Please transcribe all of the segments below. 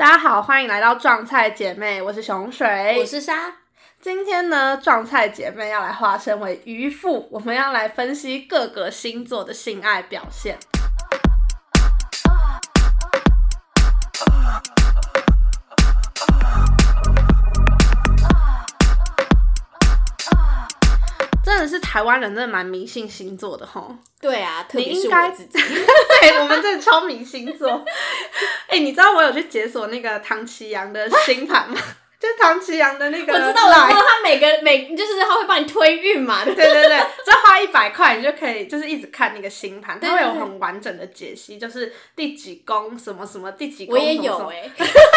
大家好，欢迎来到撞菜姐妹，我是熊水，我是沙。今天呢，撞菜姐妹要来化身为渔夫，我们要来分析各个星座的性爱表现。真的是台湾人，真的蛮迷信星座的吼。对啊，特别是我自己。对，我们真的超迷星座。哎、你知道我有去解锁那个唐奇阳的星盘吗？就是唐奇阳的那个我知道，我知道，他每个每就是他会帮你推运嘛，对对？对只要花一百块，你就可以就是一直看那个星盘，它会有很完整的解析，就是第几宫什么什么，第几宫我也有哎、那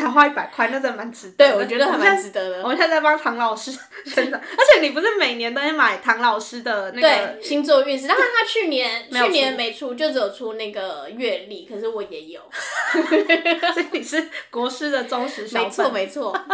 才花一百块，那真的蛮值得的。对我觉得还蛮值得的。我们现在在帮唐老师 真的，而且你不是每年都会买唐老师的那个对星座运势，但是他去年 去年没出，就只有出那个月历，可是我也有，所以你是国师的忠实小没错没错，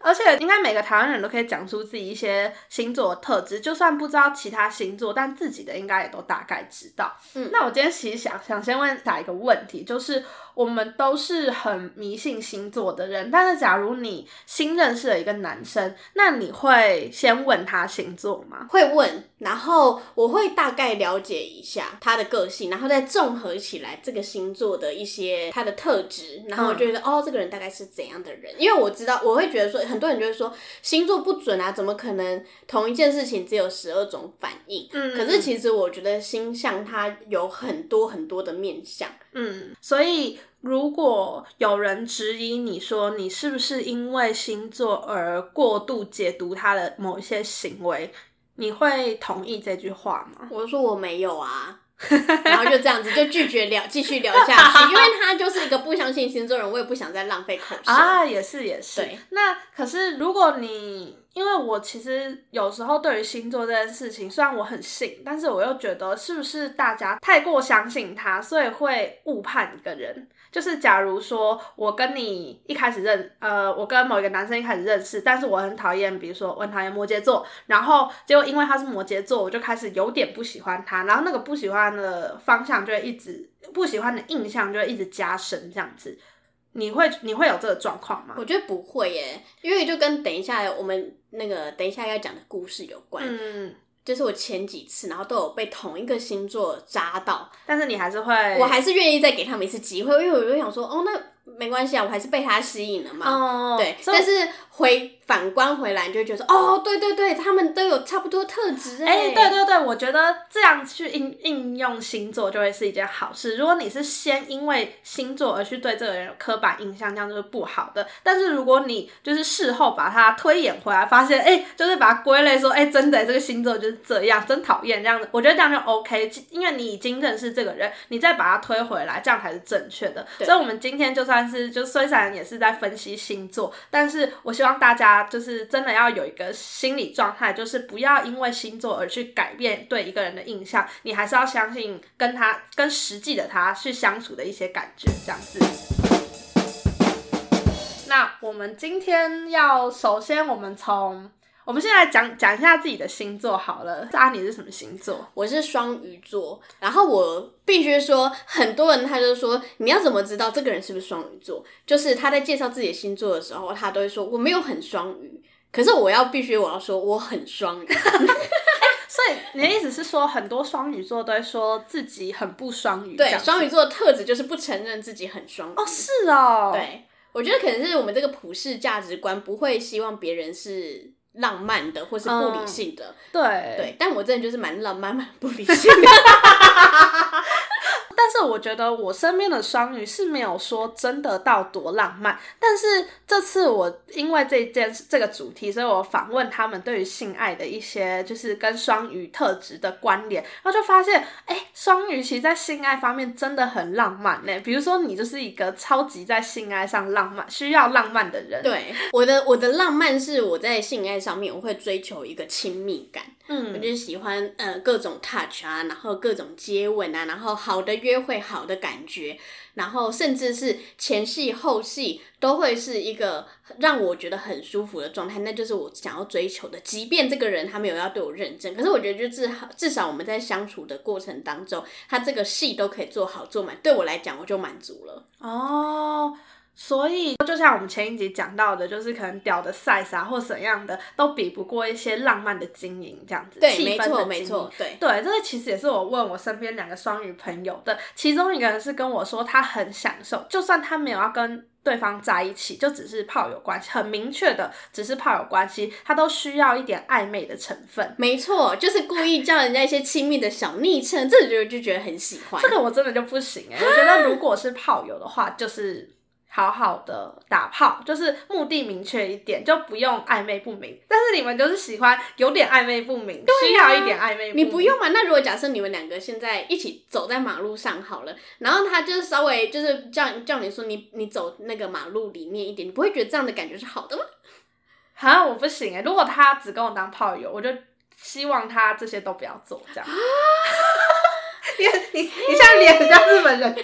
而且应该每个台湾人都可以讲出自己一些星座的特质，就算不知道其他星座，但自己的应该也都大概知道。嗯。那我今天其实想想先问下一个问题，就是我们都是很迷信星座的人，但是假如你新认识了一个男生，那你会先问他星座吗？会问，然后我会大概了解一下他的个性，然后再综合起来这个星座的一些他的特质，然后我觉得、哦，这个人大概是怎样的人，因为我知道我会觉得说，很多人就会说星座不准啊，怎么可能同一件事情只有十二种反应？嗯。可是其实我觉得星象它有很多很多的面相，嗯，所以如果有人质疑你说你是不是因为星座而过度解读他的某一些行为，你会同意这句话吗？我就说我没有啊。然后就这样子就拒绝聊，继续聊下去，因为他就是一个不相信星座人，我也不想再浪费口舌。啊，也是也是。对那可是如果你，因为我其实有时候对于星座这件事情，虽然我很信，但是我又觉得是不是大家太过相信他，所以会误判一个人。就是假如说我跟你一开始认，呃，我跟某一个男生一开始认识，但是我很讨厌，比如说我很讨厌摩羯座，然后结果因为他是摩羯座，我就开始有点不喜欢他，然后那个不喜欢的方向就会一直不喜欢的印象就会一直加深，这样子。你会你会有这个状况吗？我觉得不会耶，因为就跟等一下我们那个等一下要讲的故事有关。嗯，就是我前几次，然后都有被同一个星座扎到，但是你还是会，我还是愿意再给他们一次机会，因为我就想说，哦，那没关系啊，我还是被他吸引了嘛。哦，对，但是回反观回来，你就会觉得说，哦，对对对，他们都有差不多特质哎、哎、对对对，我觉得这样去应应用星座就会是一件好事。如果你是先因为星座而去对这个人有刻板印象，这样就是不好的。但是如果你就是事后把它推演回来，发现哎、就是把它归类说，哎、真的这个星座就是这样，真讨厌这样子，我觉得这样就 OK，因为你已经认识这个人，你再把它推回来，这样才是正确的。所以，我们今天就算是就虽然也是在分析星座，但是我希望大家就是真的要有一个心理状态，就是不要因为星座而去改变对一个人的印象，你还是要相信跟他跟实际的他去相处的一些感觉，这样子。那我们今天要首先我们从我们现在讲讲一下自己的星座好了。阿你是什么星座？我是双鱼座，然后我必须说，很多人他就说，你要怎么知道这个人是不是双鱼座？就是他在介绍自己的星座的时候，他都会说我没有很双鱼，可是我要必须我要说我很双鱼，所以你的意思是说，很多双鱼座都会说自己很不双鱼？对，双鱼座的特质就是不承认自己很双鱼。哦，是哦，，对，我觉得可能是我们这个普世价值观不会希望别人是浪漫的或是不理性的，对对，但我真的就是蛮浪漫、蛮不理性的。但是我觉得我身边的双鱼是没有说真的到多浪漫，但是这次我因为这件这个主题，所以我访问他们对于性爱的一些就是跟双鱼特质的关联，然后就发现，哎，双鱼其实在性爱方面真的很浪漫呢。比如说你就是一个超级在性爱上浪漫、需要浪漫的人，，对，我的我的浪漫是我在性爱上面我会追求一个亲密感，我嗯，就是喜欢呃各种 touch 啊，然后各种接吻啊，然后好的约会、好的感觉，然后甚至是前戏、后戏都会是一个让我觉得很舒服的状态，那就是我想要追求的。即便这个人他没有要对我认真，可是我觉得就至少至少我们在相处的过程当中，他这个戏都可以做好做满，对我来讲我就满足了。哦。所以就像我们前一集讲到的，就是可能屌的 size 啊或怎样的，都比不过一些浪漫的经营这样子，对，没错，没错，对。对，这个其实也是我问我身边两个双鱼朋友的，其中一个人是跟我说他很享受，就算他没有要跟对方在一起，就只是炮友关系，很明确的只是炮友关系，他都需要一点暧昧的成分。没错，就是故意叫人家一些亲密的小昵称，这就就觉得很喜欢。这个我真的就不行哎、我觉得如果是炮友的话，就是好好的打炮，就是目的明确一点，就不用暧昧不明。但是你们就是喜欢有点暧昧不明，需要一点暧昧不明。你不用嘛？那如果假设你们两个现在一起走在马路上好了，然后他就是稍微就是叫叫你说你你走那个马路里面一点，你不会觉得这样的感觉是好的吗？啊，我不行哎、如果他只跟我当炮友，我就希望他这些都不要做，这样。你你你现在脸很像日本人，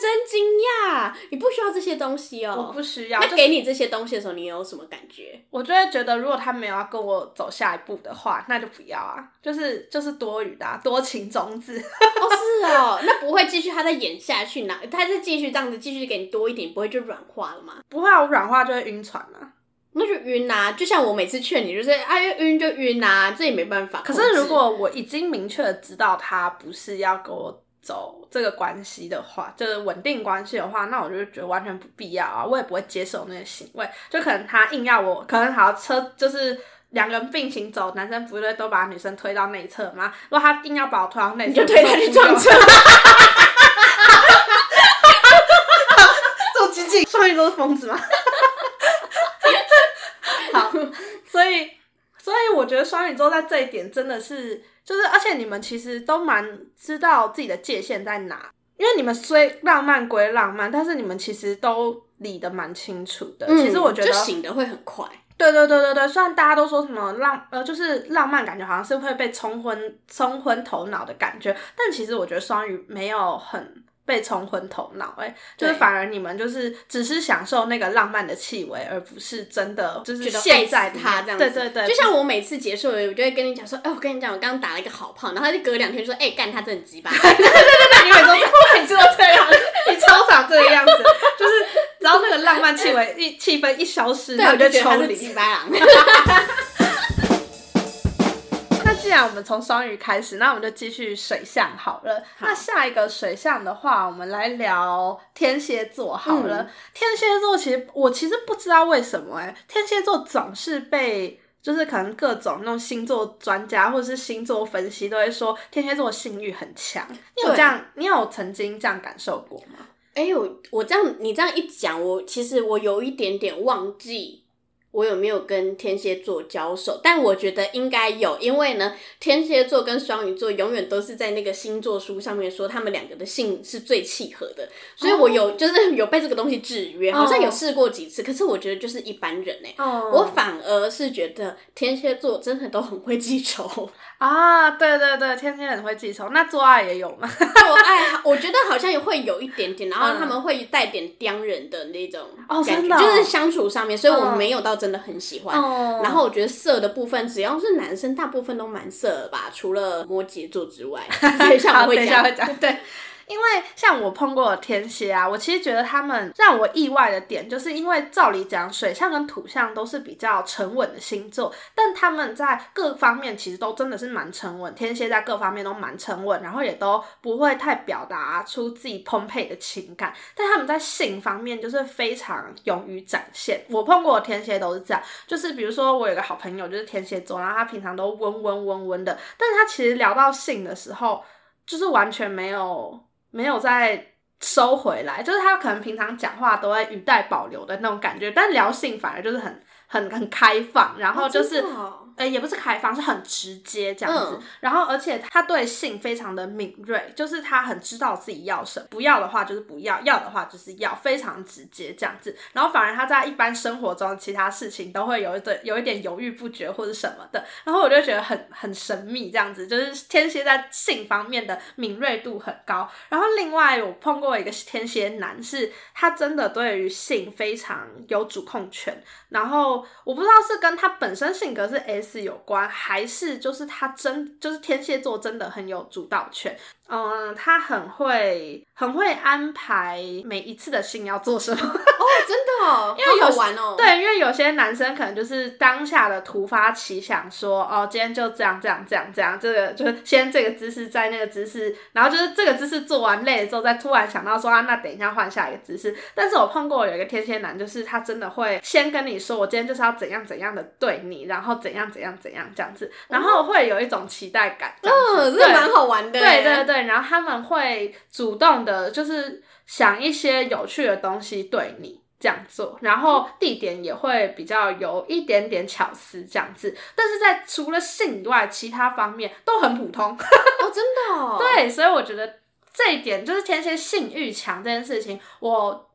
真惊讶，你不需要这些东西哦我哦。不需要。就是那给你这些东西的时候，你有什么感觉？我就会觉得，如果他没有要跟我走下一步的话，那就不要啊，就是就是多余的、啊，多情种子。哦，是哦，那不会继续他再演下去呢？他再继续这样子继续给你多一点，不会就软化了吗？不会啊，我软化就会晕船啊。那就晕啊！就像我每次劝你，就是哎，晕就晕啊，这也没办法可。是如果我已经明确的知道他不是要跟我走这个关系的话，就是稳定关系的话，那我就觉得完全不必要啊，我也不会接受那些行为。就可能他硬要我，可能好车就是。两个人并行走，男生不是都把女生推到内侧吗？如果他硬要把我推到内侧，你就推他去撞车要，做激进，双鱼都是疯子吗？好，所以所以我觉得双鱼座在这一点真的是，就是而且你们其实都蛮知道自己的界限在哪，因为你们虽浪漫归浪漫，但是你们其实都理得蛮清楚的。其实我觉得醒的会很快。对对对对对，虽然大家都说什么浪呃，就是浪漫感觉好像是会被冲昏冲昏头脑的感觉，但其实我觉得双鱼没有很被冲昏头脑，哎，就是反而你们就是只是享受那个浪漫的气味，而不是真的就是觉得陷在他这样子，对对对，就像我每次结束了，我就会跟你讲说，哎、我跟你讲，我刚刚打了一个好炮，然后他就隔两天就说，哎、干他真鸡巴，你每次都 我每次都这样，你超常这个样子，就是然后那个浪漫气味一气氛一消失，对，那我就觉得抽离。他是鸡巴狼。那既然我们从双鱼开始，那我们就继续水象好了。那下一个水象的话，我们来聊天蝎座好了。天蝎座其实我其实不知道为什么哎、天蝎座总是被。就是可能各种那种星座专家或者是星座分析都会说天蝎座性欲很强，你有这样，你有曾经这样感受过吗？哎、我我这样你这样一讲，我其实我有一点点忘记我有没有跟天蝎座交手，但我觉得应该有，因为呢，天蝎座跟双鱼座永远都是在那个星座书上面说他们两个的性是最契合的，所以我有、就是有被这个东西制约，好像有试过几次，可是我觉得就是一般人哎、哦。我反而是觉得天蝎座真的都很会记仇，啊，对对对，天蝎很会记仇，那做爱也有吗？做爱我觉得好像也会有一点点，然后他们会带点刁人的那种感觉，哦真的哦就是相处上面，所以我嗯没有到真的很喜欢。哦然后我觉得色的部分，只要是男生，大部分都蛮色的吧，除了摩羯座之外。等一下我会讲。对，因为像我碰过的天蝎啊，我其实觉得他们让我意外的点，就是因为照理讲，水象跟土象都是比较沉稳的星座，但他们在各方面其实都真的是蛮沉稳。天蝎在各方面都蛮沉稳，然后也都不会太表达出自己澎湃的情感，但他们在性方面就是非常勇于展现。我碰过的天蝎都是这样，就是比如说我有个好朋友就是天蝎座，然后他平常都温温温温的，但是他其实聊到性的时候，就是完全没有没有再收回来，就是他可能平常讲话都会语带保留的那种感觉，但聊性反而就是很很很开放，然后就是。呃，也不是开放，是很直接这样子。嗯然后，而且他对性非常的敏锐，就是他很知道自己要什么，不要的话就是不要，要的话就是要，非常直接这样子。然后，反而他在一般生活中其他事情都会有一点有一点犹豫不决或者什么的。然后我就觉得很很神秘这样子，就是天蝎在性方面的敏锐度很高。然后，另外我碰过一个天蝎男，是他真的对于性非常有主控权，然后后我不知道是跟他本身性格是 S 是有关，还是就是他真就是天蝎座真的很有主导权。嗯，他很会很会安排每一次的信要做什么。哦，真的哦，因为有好好玩哦。对，因为有些男生可能就是当下的突发奇想说，哦，今天就这样这样这样这样，这个就是先这个姿势，再那个姿势，然后就是这个姿势做完累了之后，再突然想到说啊，那等一下换下一个姿势。但是我碰过有一个天蝎男，就是他真的会先跟你说，我今天就是要怎样怎样的对你，然后怎样怎样怎样这样子，然后会有一种期待感，嗯，这蛮好玩的。对对对，然后他们会主动的，就是想一些有趣的东西对你这样做，然后地点也会比较有一点点巧思这样子，但是在除了性以外，其他方面都很普通。哦，真的哦。对，所以我觉得这一点就是天蝎性欲强这件事情，我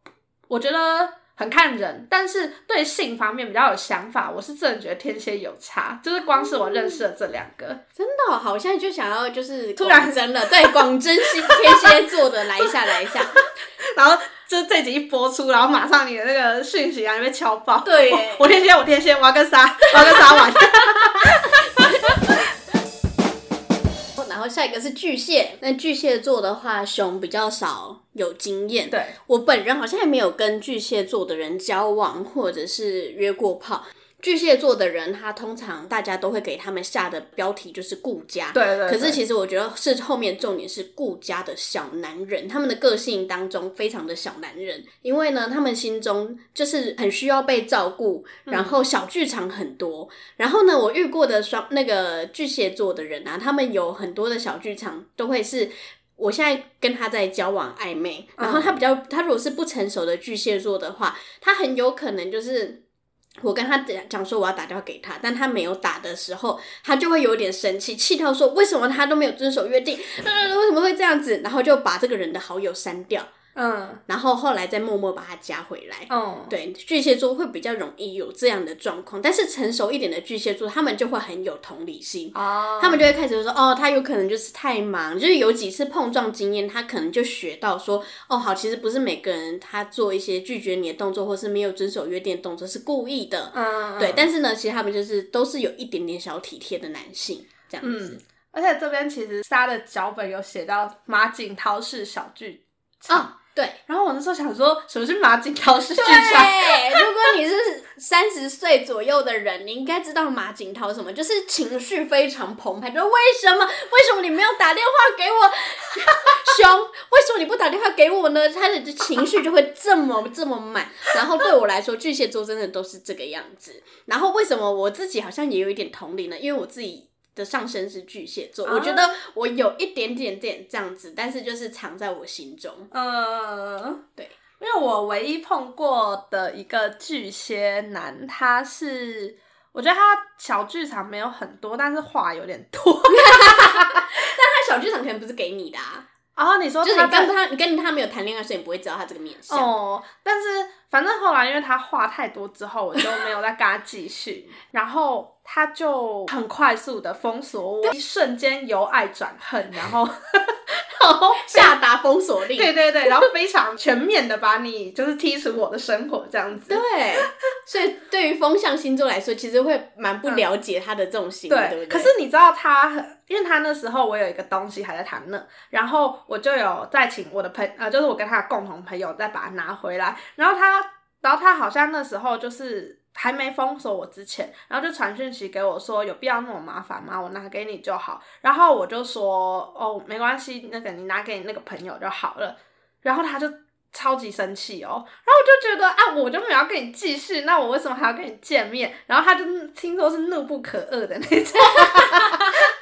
我觉得。很看人，但是对性方面比较有想法，我是真的觉得天蝎有差，就是光是我认识的这两个，真的哦、好像就想要就是突然广真了，对，广真心天蝎座的，来一下来一下。然后就这集一播出，然后马上你的那个讯息啊就被敲爆。对我我天蝎，我天蝎，我要跟沙，我要跟沙玩。下一个是巨蟹，那巨蟹座的话，熊比较少有经验。对，我本人好像还没有跟巨蟹座的人交往，或者是约过炮。巨蟹座的人，他通常大家都会给他们下的标题就是顾家。对对对可是其实我觉得是后面重点是顾家的小男人，他们的个性当中非常的小男人，因为呢，他们心中就是很需要被照顾，然后小剧场很多。然后呢，我遇过的双那个巨蟹座的人啊，他们有很多的小剧场都会是。我现在跟他在交往暧昧，然后他比较，他如果是不成熟的巨蟹座的话，他很有可能就是我跟他讲讲说我要打电话给他，但他没有打的时候，他就会有点生气，气到说为什么他都没有遵守约定，呃，为什么会这样子？然后就把这个人的好友删掉，嗯然后后来再默默把他加回来。哦，对，巨蟹座会比较容易有这样的状况，但是成熟一点的巨蟹座，他们就会很有同理心。哦，他们就会开始说，哦，他有可能就是太忙，就是有几次碰撞经验，他可能就学到说，哦，好，其实不是每个人他做一些拒绝你的动作，或是没有遵守约定的动作是故意的，嗯，对。但是呢，其实他们就是都是有一点点小体贴的男性这样子。嗯，而且这边其实沙的脚本有写到马景涛是小剧场，哦，对。然后我那时候想说，什么是马景涛是剧场？对，如果你是三十岁左右的人，你应该知道马景涛什么，就是情绪非常澎湃，就是为什么为什么你没有打电话给我，熊？为什么你不打电话给我呢？他的情绪就会这么这么满。然后对我来说，巨蟹座真的都是这个样子。然后为什么我自己好像也有一点同理呢？因为我自己。的上升是巨蟹座，我觉得我有一点点点这样子，但是就是藏在我心中。嗯，对，因为我唯一碰过的一个巨蟹男，他是我觉得他小剧场没有很多，但是话有点多。但他小剧场可能不是给你的啊。然后你说就是你他在跟他，你跟他没有谈恋爱，所以你不会知道他这个面相。哦，但是反正后来因为他话太多之后，我就没有再跟他继续，然后他就很快速的封锁我，一瞬间由爱转恨，然后下达封锁令。对对对，然后非常全面的把你就是踢出我的生活这样子。对，所以对于风象星座来说，其实会蛮不了解他的这种行为，对不对？可是你知道他很，因为他那时候我有一个东西还在他那，然后我就有再请我的朋呃，就是我跟他的共同朋友再把它拿回来，然后他，然后他好像那时候就是还没封锁我之前，然后就传讯息给我说有必要那么麻烦吗？我拿给你就好，然后我就说哦没关系，那个你拿给你那个朋友就好了，然后他就。超级生气哦，然后我就觉得啊，我就没有要跟你继续，那我为什么还要跟你见面？然后他就听说是怒不可遏的那种。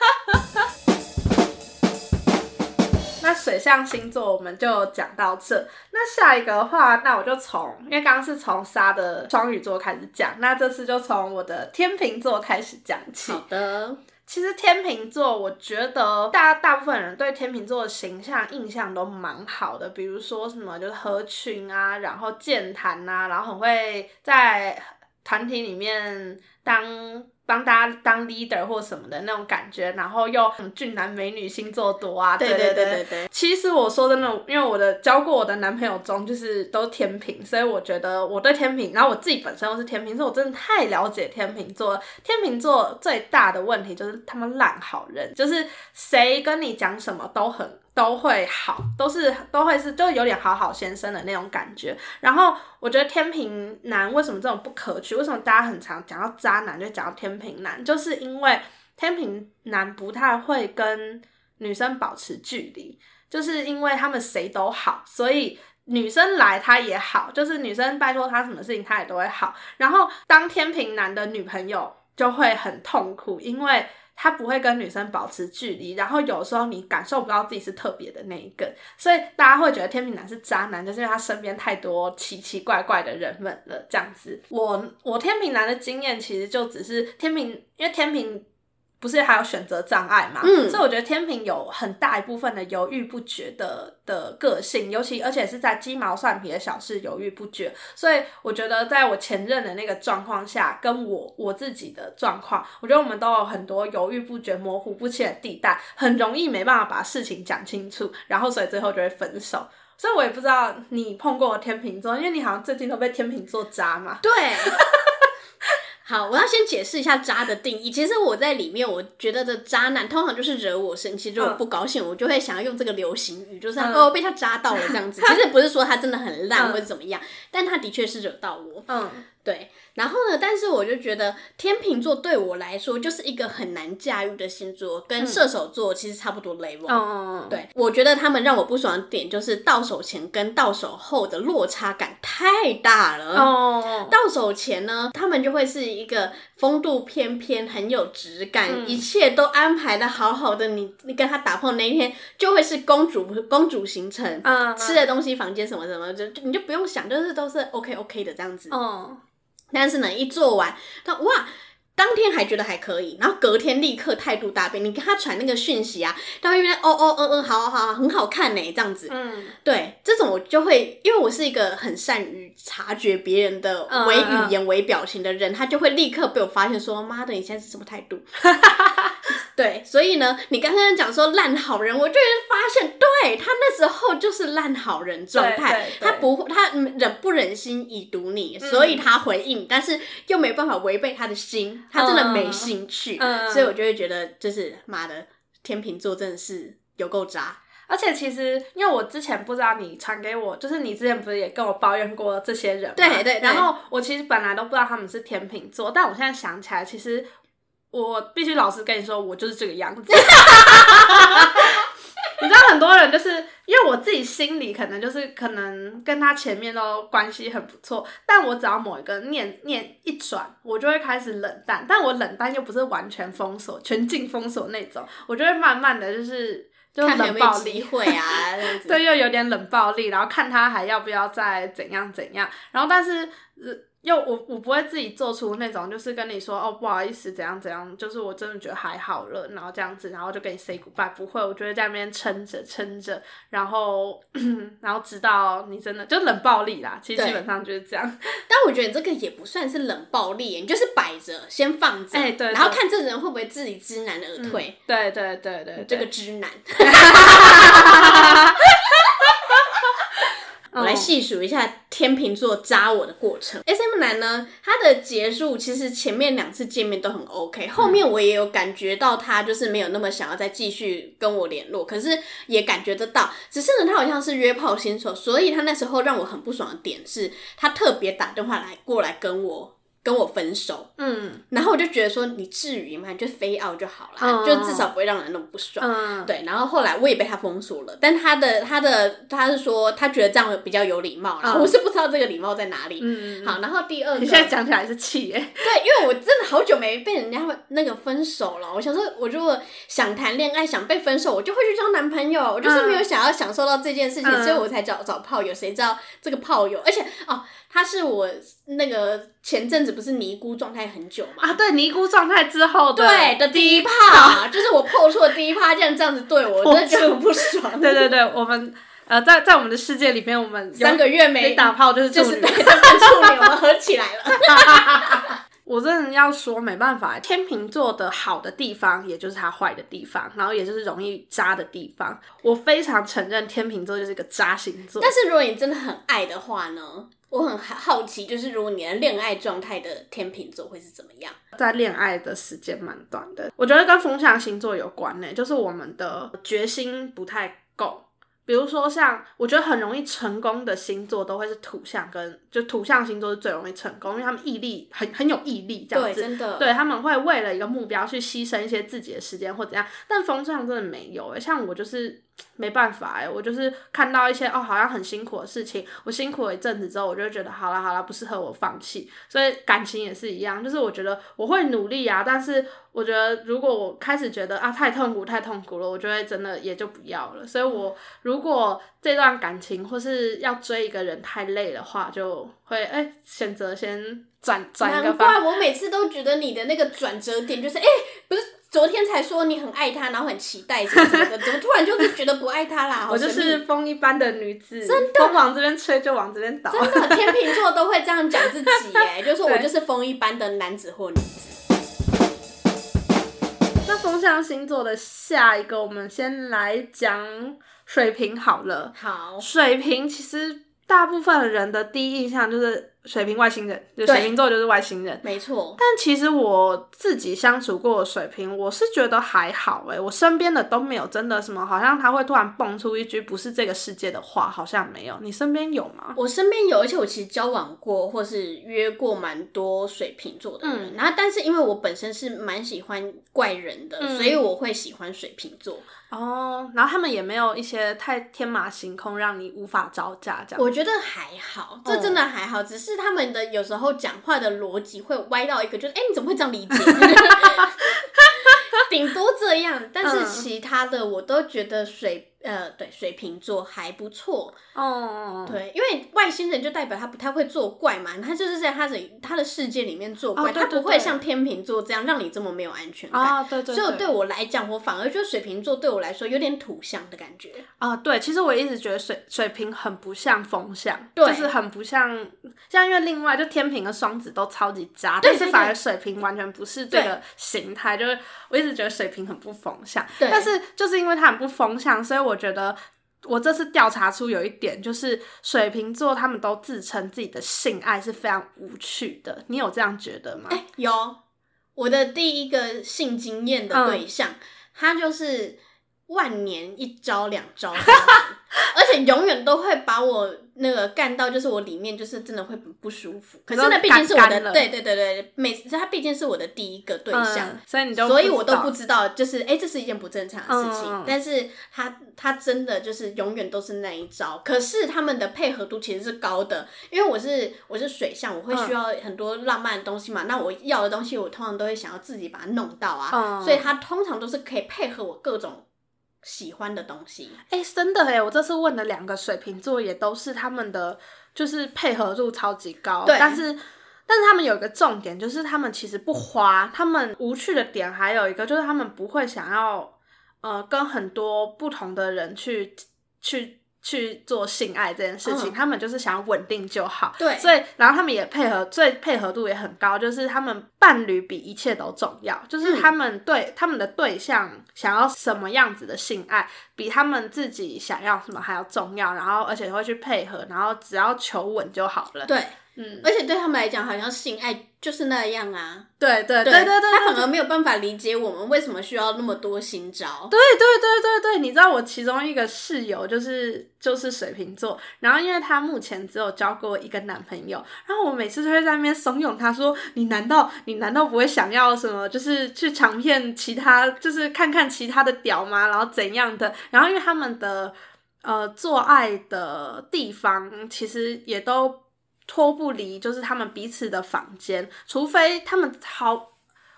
水象星座我们就讲到这，那下一个的话，那我就从，因为刚刚是从沙的双鱼座开始讲，那这次就从我的天秤座开始讲起。好的，其实天秤座，我觉得大家大部分人对天秤座的形象印象都蛮好的，比如说什么就是合群啊，然后健谈啊，然后很会在团体里面当帮大家当 leader 或什么的那种感觉，然后又嗯俊男美女星座多啊，对对对对对。其实我说真的，因为我的交过我的男朋友中就是都天平，所以我觉得我对天平，然后我自己本身又是天平，所以我真的太了解天平座。天平座最大的问题就是他们烂好人，就是谁跟你讲什么都很。都会好，都是都会是，就有点好好先生的那种感觉。然后我觉得天平男为什么这种不可取？为什么大家很常讲到渣男就讲到天平男？就是因为天平男不太会跟女生保持距离，就是因为他们谁都好，所以女生来他也好，就是女生拜托他什么事情他也都会好。然后当天平男的女朋友就会很痛苦，因为。他不会跟女生保持距离，然后有时候你感受不到自己是特别的那一个，所以大家会觉得天平男是渣男，就是因为他身边太多奇奇怪怪的人们了。这样子，我我天平男的经验其实就只是天平，因为天平。不是还有选择障碍嘛？嗯，所以我觉得天平有很大一部分的犹豫不决的的个性，尤其而且是在鸡毛蒜皮的小事犹豫不决。所以我觉得在我前任的那个状况下，跟我我自己的状况，我觉得我们都有很多犹豫不决、模糊不清的地带，很容易没办法把事情讲清楚，然后所以最后就会分手。所以我也不知道你碰过天秤座，因为你好像最近都被天秤座渣嘛？对。好，我要先解释一下渣的定义。其实我在里面，我觉得的渣男通常就是惹我生气，就我不高兴，我就会想要用这个流行语，就是哦被他渣到了这样子。其实不是说他真的很烂或者怎么样，但他的确是惹到我。嗯。对，然后呢？但是我就觉得天秤座对我来说就是一个很难驾驭的星座，跟射手座其实差不多 level。嗯。对，我觉得他们让我不爽的点就是到手前跟到手后的落差感太大了。哦。到手前呢，他们就会是一个风度翩翩、很有质感，一切都安排的好好的。你你跟他打破那一天，就会是公主公主行程，嗯，吃的东西、房间什么什么，就你就不用想，就是都是 OK OK 的这样子。嗯。但是呢，一做完，他哇，当天还觉得还可以，然后隔天立刻态度大变。你跟他传那个讯息啊，他会哦哦嗯嗯，好好好，很好看呢，这样子。嗯，对，这种我就会，因为我是一个很善于察觉别人的微语言、微表情的人，他就会立刻被我发现，说妈的，你现在是什么态度？对，所以呢，你刚刚讲说烂好人，我就发现，对他那时候就是烂好人状态，他不他忍不忍心已读你，所以他回应，但是又没办法违背他的心，他真的没兴趣，所以我就会觉得，就是妈的，天秤座真的是有够渣。而且其实，因为我之前不知道你传给我，就是你之前不是也跟我抱怨过这些人，对对，然后我其实本来都不知道他们是天秤座，但我现在想起来，其实。我必须老实跟你说，我就是这个样子。你知道，很多人就是因为我自己心里可能就是可能跟他前面都关系很不错，但我只要某一个念念一转，我就会开始冷淡。但我冷淡又不是完全封锁、全境封锁那种，我就会慢慢的就是就冷暴力会啊，对，又有点冷暴力，然后看他还要不要再怎样怎样，然后但是。又我我不会自己做出那种，就是跟你说哦不好意思怎样怎样，就是我真的觉得还好了，然后这样子，然后就跟你 say goodbye。不会，我觉得在那边撑着撑着，然后 然后直到你真的就冷暴力啦，其实基本上就是这样。但我觉得这个也不算是冷暴力，你就是摆着先放着，哎对，然后看这人会不会自己知难而退。对对对对，这个知难。我来细数一下天秤座扎我的过程。S M 男呢，他的结束其实前面两次见面都很 O K，后面我也有感觉到他就是没有那么想要再继续跟我联络，可是也感觉得到，只是呢他好像是约炮新手，所以他那时候让我很不爽的点是他特别打电话来过来跟我。跟我分手，嗯，然后我就觉得说你至于吗？就非要就好了，就至少不会让人那么不爽，嗯，对。然后后来我也被他封锁了，但他的他的他是说他觉得这样比较有礼貌，然后我是不知道这个礼貌在哪里，嗯好，然后第二，你现在讲起来是气耶，对，因为我真的好久没被人家那个分手了。我想说，我如果想谈恋爱想被分手，我就会去交男朋友，我就是没有想要享受到这件事情，所以我才找找炮友。谁知道这个炮友，而且哦。他是我那个前阵子不是尼姑状态很久嘛？啊，对，尼姑状态之后对的第一炮，就是我破处的第一炮，竟然这样子对我，我真的就很不爽。对对对，我们呃，在在我们的世界里面，我们三个月没打炮就是就是对，就处女，我们合起来了。我真的要说没办法，天秤座的好的地方，也就是它坏的地方，然后也就是容易渣的地方。我非常承认天秤座就是一个渣星座。但是如果你真的很爱的话呢？我很好奇，就是如果你的恋爱状态的天秤座会是怎么样？在恋爱的时间蛮短的，我觉得跟风象星座有关呢，就是我们的决心不太够。比如说，像我觉得很容易成功的星座都会是土象，跟就土象星座是最容易成功，因为他们毅力很很有毅力，这样子，真的，对他们会为了一个目标去牺牲一些自己的时间或怎样。但风象真的没有诶，像我就是 没办法诶，我就是看到一些哦好像很辛苦的事情，我辛苦了一阵子之后，我就觉得好了好了，不适合我放弃。所以感情也是一样，就是我觉得我会努力啊，但是。我觉得，如果我开始觉得啊太痛苦太痛苦了，我就会真的也就不要了。所以，我如果这段感情或是要追一个人太累的话，就会哎选择先转转一个方。难怪我每次都觉得你的那个转折点就是哎，不是昨天才说你很爱他，然后很期待什么什么的，怎么突然就是觉得不爱他啦？我就是风一般的女子，真的风往这边吹就往这边倒。真的，天秤座都会这样讲自己哎，就说我 就是风一般的男子或女子。那风象星座的下一个，我们先来讲水瓶好了。好，水瓶其实大部分人的第一印象就是。水瓶外星人，就水瓶座就是外星人，没错。但其实我自己相处过的水瓶，我是觉得还好诶，我身边的都没有真的什么，好像他会突然蹦出一句不是这个世界的话，好像没有。你身边有吗？我身边有，而且我其实交往过或是约过蛮多水瓶座的人。然后，但是因为我本身是蛮喜欢怪人的，所以我会喜欢水瓶座。哦，然后他们也没有一些太天马行空，让你无法招架这样。我觉得还好，这真的还好，只是他们的有时候讲话的逻辑会歪到一个，就是哎，你怎么会这样理解？顶多这样，但是其他的我都觉得水。呃，对，水瓶座还不错哦。对，因为外星人就代表他不太会作怪嘛，他就是在他的他的世界里面作怪，他不会像天秤座这样让你这么没有安全感。啊，对对。所以对我来讲，我反而觉得水瓶座对我来说有点土象的感觉。啊，对，其实我一直觉得水水瓶很不像风象，就是很不像，像因为另外就天平跟双子都超级渣，但是反而水瓶完全不是这个形态，就是我一直觉得水瓶很不风向，但是就是因为他很不风向，所以我。我觉得我这次调查出有一点，就是水瓶座他们都自称自己的性爱是非常无趣的。你有这样觉得吗？有，我的第一个性经验的对象，他就是万年一招两招，而且永远都会把我。那个干到就是我里面就是真的会不舒服，可是那毕竟是我的，对对对对，每次他毕竟是我的第一个对象，所以你都，所以我都不知道，就是哎，这是一件不正常的事情。但是他他真的就是永远都是那一招，可是他们的配合度其实是高的，因为我是我是水象，我会需要很多浪漫的东西嘛，那我要的东西我通常都会想要自己把它弄到啊，所以他通常都是可以配合我各种。喜欢的东西，哎，真的哎，我这次问的两个水瓶座也都是他们的，就是配合度超级高。对，但是但是他们有一个重点，就是他们其实不花，他们无趣的点还有一个就是他们不会想要呃跟很多不同的人去去。去做性爱这件事情，他们就是想要稳定就好。对，所以然后他们也配合，最配合度也很高，就是他们伴侣比一切都重要，就是他们对他们的对象想要什么样子的性爱，比他们自己想要什么还要重要。然后而且会去配合，然后只要求稳就好了。对。嗯，而且对他们来讲，好像性爱就是那样啊。对对对对对，他反而没有办法理解我们为什么需要那么多新招。对对对对对，你知道我其中一个室友就是就是水瓶座，然后因为他目前只有交过一个男朋友，然后我每次都会在那边怂恿他说：“你难道你难道不会想要什么？就是去尝遍其他，就是看看其他的屌吗？然后怎样的？然后因为他们的呃做爱的地方其实也都。脱不离就是他们彼此的房间，除非他们好，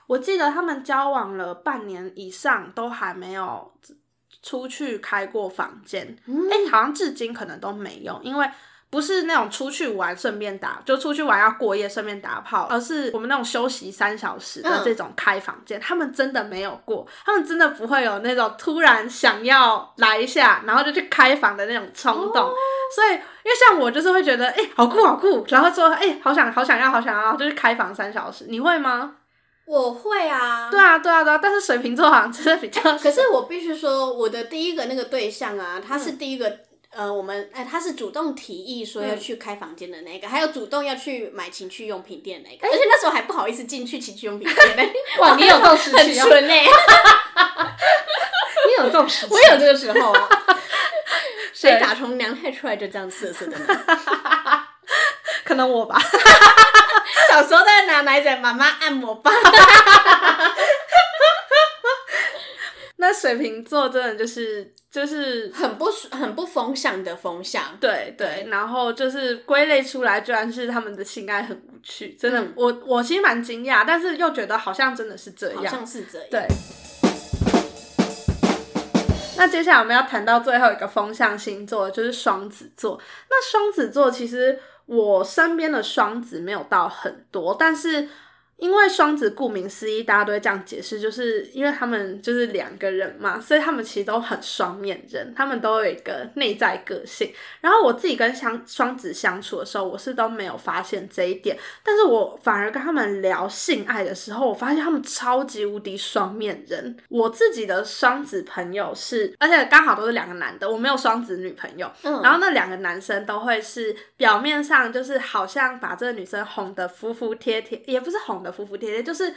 我记得他们交往了半年以上都还没有出去开过房间，哎，好像至今可能都没有，因为。不是那种出去玩顺便打，就出去玩要过夜顺便打炮，而是我们那种休息三小时的这种开房间，他们真的没有过，他们真的不会有那种突然想要来一下，然后就去开房的那种冲动，所以因为像我就是会觉得，哎、好酷好酷，然后说，哎、好想好想要好想要，就是开房三小时，你会吗？我会啊，对啊对啊对啊，但是水瓶座好像真的比较，可是我必须说，我的第一个那个对象啊，他嗯是第一个。呃，我们哎，他是主动提议说要嗯去开房间的那个，还有主动要去买情趣用品店那哎个，而且那时候还不好意思进去情趣用品店呢。哇，你有这种时 很期哦，纯哎、你有这种时期，我有这个时候啊。谁对打从娘胎出来就这样色色的呢？可能我吧。小时候在拿奶嘴妈妈按摩棒，那水瓶座真的就是就是很不很不风向的风向。对对，然后就是归类出来，居然是他们的性爱很无趣，真的，嗯我我其实蛮惊讶，但是又觉得好像真的是这好样，像是这样。对。那接下来我们要谈到最后一个风向星座，就是双子座。那双子座其实我身边的双子没有到很多，但是因为双子顾名思义，大家都会这样解释，就是因为他们就是两个人嘛，所以他们其实都很双面人，他们都有一个内在个性。然后我自己跟相双子相处的时候，我是都没有发现这一点，但是我反而跟他们聊性爱的时候，我发现他们超级无敌双面人。我自己的双子朋友是，而且刚好都是两个男的，我没有双子女朋友。嗯然后那两个男生都会是表面上就是好像把这个女生哄得服服帖帖，也不是哄服服帖帖，就是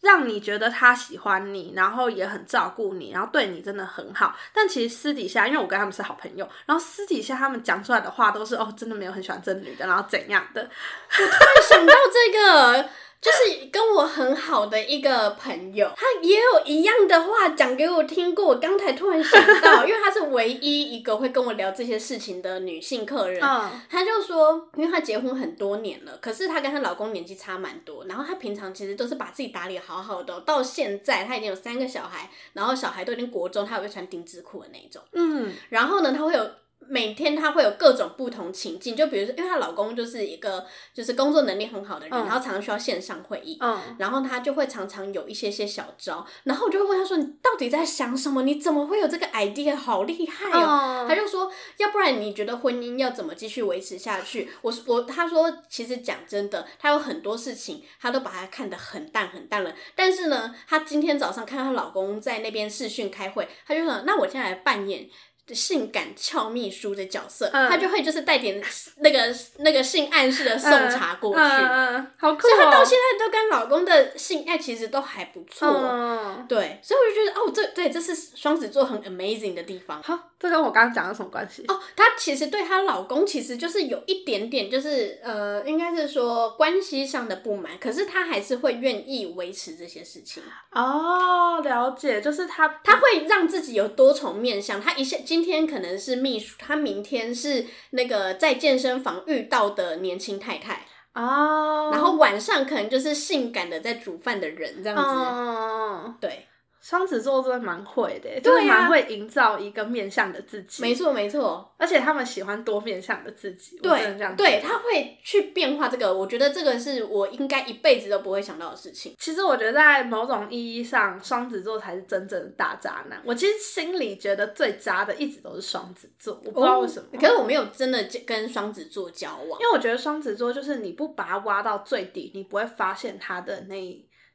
让你觉得他喜欢你，然后也很照顾你，然后对你真的很好。但其实私底下，因为我跟他们是好朋友，然后私底下他们讲出来的话都是哦，真的没有很喜欢这女的，然后怎样的。我突然想到这个，就是跟我很好的一个朋友，他也有一样的话讲给我听过。我刚才突然想到，因为她是唯一一个会跟我聊这些事情的女性客人。嗯她就说，因为她结婚很多年了，可是她跟她老公年纪差蛮多，然后她平常其实都是把自己打理好好的哦、到现在她已经有三个小孩，然后小孩都已经国中，她有会穿丁字裤的那一种。嗯然后呢，她会有每天她会有各种不同情境，就比如说，因为她老公就是一个就是工作能力很好的人，嗯然后常常需要线上会议。嗯然后她就会常常有一些些小招，然后我就会问她说：“你到底在想什么？你怎么会有这个 idea？好厉害哦！”嗯就说：“要不然你觉得婚姻要怎么继续维持下去？”我我她说，其实讲真的，她有很多事情，她都把它看得很淡很淡了。但是呢，她今天早上看到她老公在那边视讯开会，她就说：“那我现在来扮演。”性感俏秘书的角色，嗯她就会就是带点那个那个性暗示的送茶过去，嗯嗯嗯好酷、所以她到哦。现在都跟老公的性爱其实都还不错。嗯，对，所以我就觉得哦，这对这是双子座很 amazing 的地方。好，这跟我刚刚讲的什么关系？哦，她其实对她老公其实就是有一点点，就是呃，应该是说关系上的不满，可是她还是会愿意维持这些事情。哦，了解，就是她她会让自己有多重面相。她一下今天可能是秘书，她明天是那个在健身房遇到的年轻太太，哦，然后晚上可能就是性感的在煮饭的人这样子。嗯，对，双子座真的蛮会的，就是蛮会营造一个面向的自己，没错没错。而且他们喜欢多面向的自己，我真的对这样对，他会去变化这个，我觉得这个是我应该一辈子都不会想到的事情。其实我觉得在某种意义上，双子座才是真正的大渣男。我其实心里觉得最渣的一直都是双子座，我不知道为什么。哦可是我没有真的跟双子座交往因。为我觉得双子座就是你不把它挖到最底，你不会发现他的那，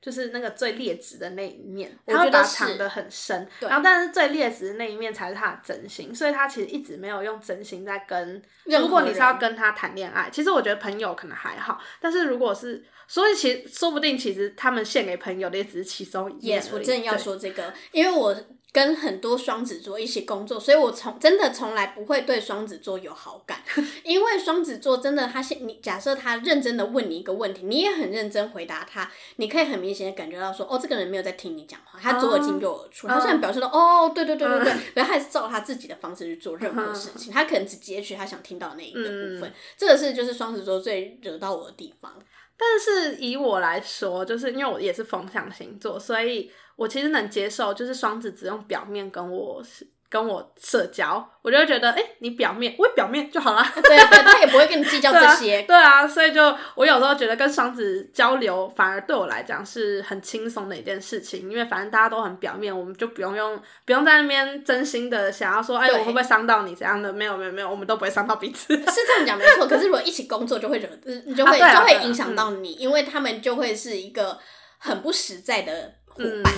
就是那个最劣质的那一面，他会我觉得是把它藏得很深。然后，但是最劣质的那一面才是他的真心，所以他其实一直没有用真心在跟。如果你是要跟他谈恋爱，其实我觉得朋友可能还好，但是如果是，所以其实说不定其实他们献给朋友的也只是其中一面 Yes，我正要说这个，因为我跟很多双子座一起工作，所以我从真的从来不会对双子座有好感，因为双子座真的他现你假设他认真的问你一个问题，你也很认真回答他，你可以很明显的感觉到说，哦，这个人没有在听你讲话，他左耳进右耳出，他虽然表示到哦，对对对对对，可是他还是照他自己的方式去做任何事情，他可能只截取他想听到那一个部分，这个是就是双子座最惹到我的地方。但是以我来说，就是因为我也是风象星座，所以我其实能接受，就是双子只用表面跟我是跟我社交，我就会觉得，哎、你表面我表面就好了。对对，他也不会跟你计较 这些。对啊，所以就我有时候觉得跟双子交流，反而对我来讲是很轻松的一件事情，因为反正大家都很表面，我们就不用用不用在那边真心的想要说，哎，对我会不会伤到你怎样的？没有没有没有，我们都不会伤到彼此。是这样讲没错，可是如果一起工作就会惹，你就会、啊啊啊就会影响到你，因为他们就会是一个很不实在的伙嗯伴。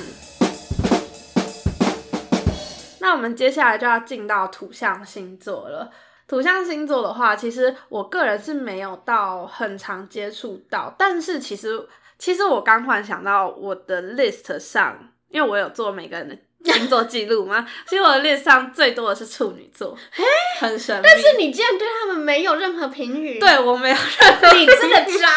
那我们接下来就要进到土象星座了。土象星座的话，其实我个人是没有到很常接触到，但是其实其实我刚突然想到我的 list 上，因为我有做每个人的星座记录嘛，其实我的 list 上最多的是处女座，很神秘。但是你竟然对他们没有任何评语，对我没有任何，你真的渣。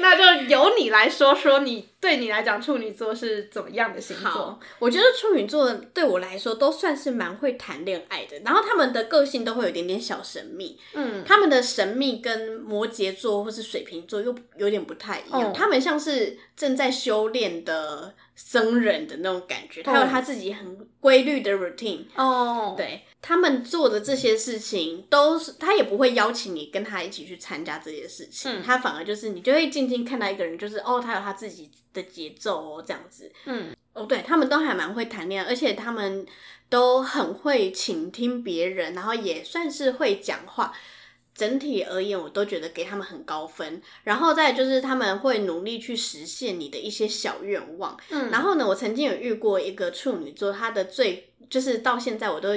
那就由你来说说，你对你来讲处女座是怎么样的星座？，我觉得处女座对我来说都算是蛮会谈恋爱的，然后他们的个性都会有一点点小神秘，嗯，他们的神秘跟摩羯座或是水瓶座又有点不太一样，哦。他们像是正在修炼的僧人的那种感觉，他有他自己很规律的 routine，哦，对他们做的这些事情，都是他也不会邀请你跟他一起去参加这些事情，嗯他反而就是你就会静静看到一个人，就是哦，他有他自己的节奏哦，这样子。嗯，哦，对他们都还蛮会谈恋爱，而且他们都很会倾听别人，然后也算是会讲话。整体而言，我都觉得给他们很高分。然后再就是他们会努力去实现你的一些小愿望。嗯然后呢，我曾经有遇过一个处女座，他的最就是到现在我都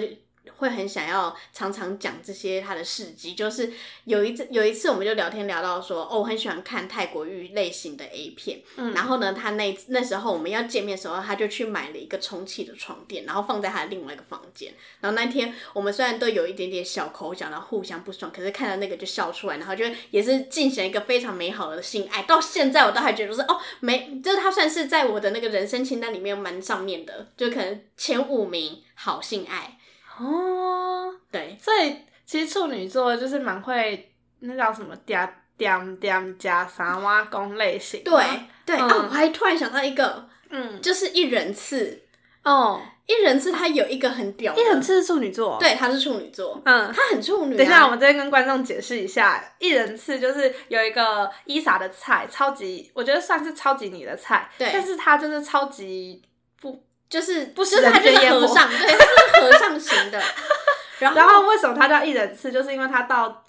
会很想要常常讲这些他的事迹。就是有一次有一次我们就聊天聊到说，哦，我很喜欢看泰国浴类型的 A 片。嗯然后呢，他那那时候我们要见面的时候，他就去买了一个充气的床垫，然后放在他的另外一个房间。然后那天我们虽然都有一点点小口角，然后互相不爽，可是看到那个就笑出来，然后就也是进行一个非常美好的性爱。到现在我都还觉得说，哦，没，就是他算是在我的那个人生清单里面蛮上面的，就可能前五名好性爱。哦，对，所以其实处女座就是蛮会那叫什么嗲嗲嗲加啥哇工类型吗。对，对、嗯哦，我还突然想到一个，嗯，就是一人次，哦，一人次他有一个很屌的，一人次是处女座。，对，他是处女座，嗯。他很处女、啊。等一下，我们这边跟观众解释一下，一人次就是有一个伊莎的菜，超级，我觉得算是超级你的菜，对但是他就是超级不，就是不是他就是和尚，对，他是和尚型的。然后然后为什么他叫一人次，就是因为他到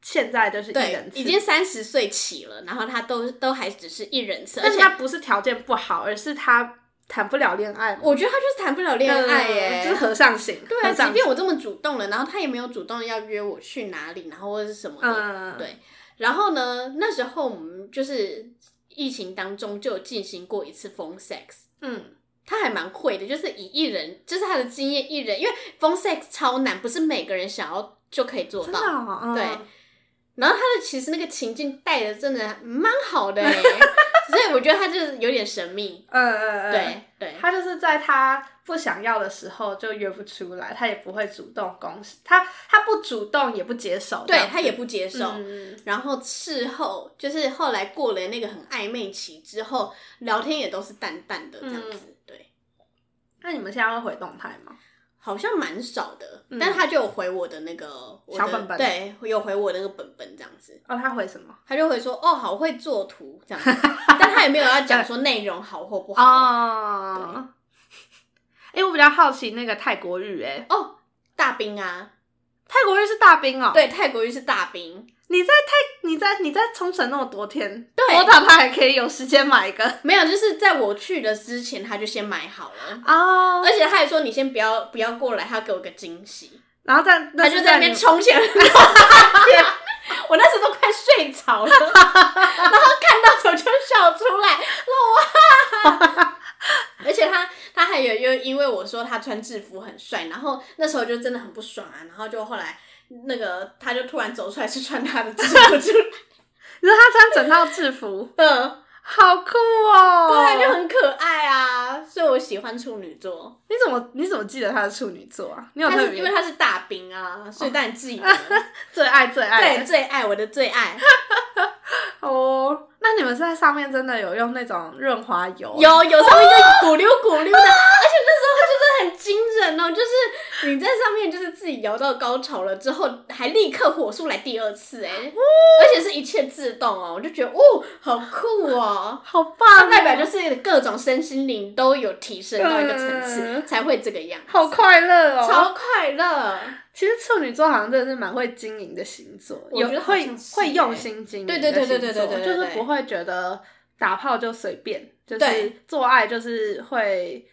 现在就是一人，次，已经三十岁起了，然后他都都还只是一人次，而且但是他不是条件不好，而是他谈不了恋爱，我觉得他就是谈不了恋爱耶，嗯就是和尚型，对啊，即便我这么主动了，然后他也没有主动要约我去哪里，然后或者是什么的，嗯，对。然后呢，那时候我们就是疫情当中就有进行过一次 phone sex，嗯，他还蛮会的，就是以一人，就是他的经验一人，因为 phone sex 超难，不是每个人想要就可以做到。哦、嗯对然后他的其实那个情境带的真的蛮好的哎，所以我觉得他就是有点神秘。嗯嗯嗯，对对，他就是在他不想要的时候就约不出来，他也不会主动攻势，他他不主动也不接受，对他也不接受。嗯然后事后就是后来过了那个很暧昧期之后，聊天也都是淡淡的这样子。对，那你们现在会回动态吗？好像蛮少的，嗯但他就有回我的那个我的小本本对，有回我那个本本这样子。哦，他回什么？他就会说哦，好会做图这样子，但他也没有要讲说内容好或不好。哦，哎、我比较好奇那个泰国浴、哎，哦，大兵啊，泰国浴是大兵哦、，对，泰国浴是大兵，你在太你在你在冲绳那么多天，对。我打他还可以有时间买一个。没有，就是在我去的之前他就先买好了，哦。而且他还说你先不要不要过来，他要给我个惊喜，然后在他就在那边你冲前，我那时都快睡着了，然后看到我就笑出来，哇！而且他他还有因因为我说他穿制服很帅，然后那时候就真的很不爽啊，然后就后来那个他就突然走出来是穿他的制服出来，你说他穿整套制服，嗯，好酷哦！对啊，就很可爱啊，所以我喜欢处女座。你怎么你怎么记得他是处女座啊？你有他特别是因为他是大兵啊，所以当然记得。最爱最爱对，的最爱我的最爱，哦。那你们在上面真的有用那种润滑油？有有上面就咕溜咕溜的，而且那时候他就是很惊人哦，就是你在上面就是自己摇到高潮了之后，还立刻火速来第二次，哎，而且是一切自动哦，我就觉得哦，好酷哦，好棒！代表就是各种身心灵都有提升到一个层次，嗯才会这个样子，好快乐哦！超快乐。其实处女座好像真的是蛮会经营的星座，我觉得有会会用欸心经营对的对对对对对就是不会觉得打炮就随便，就是对做爱就是会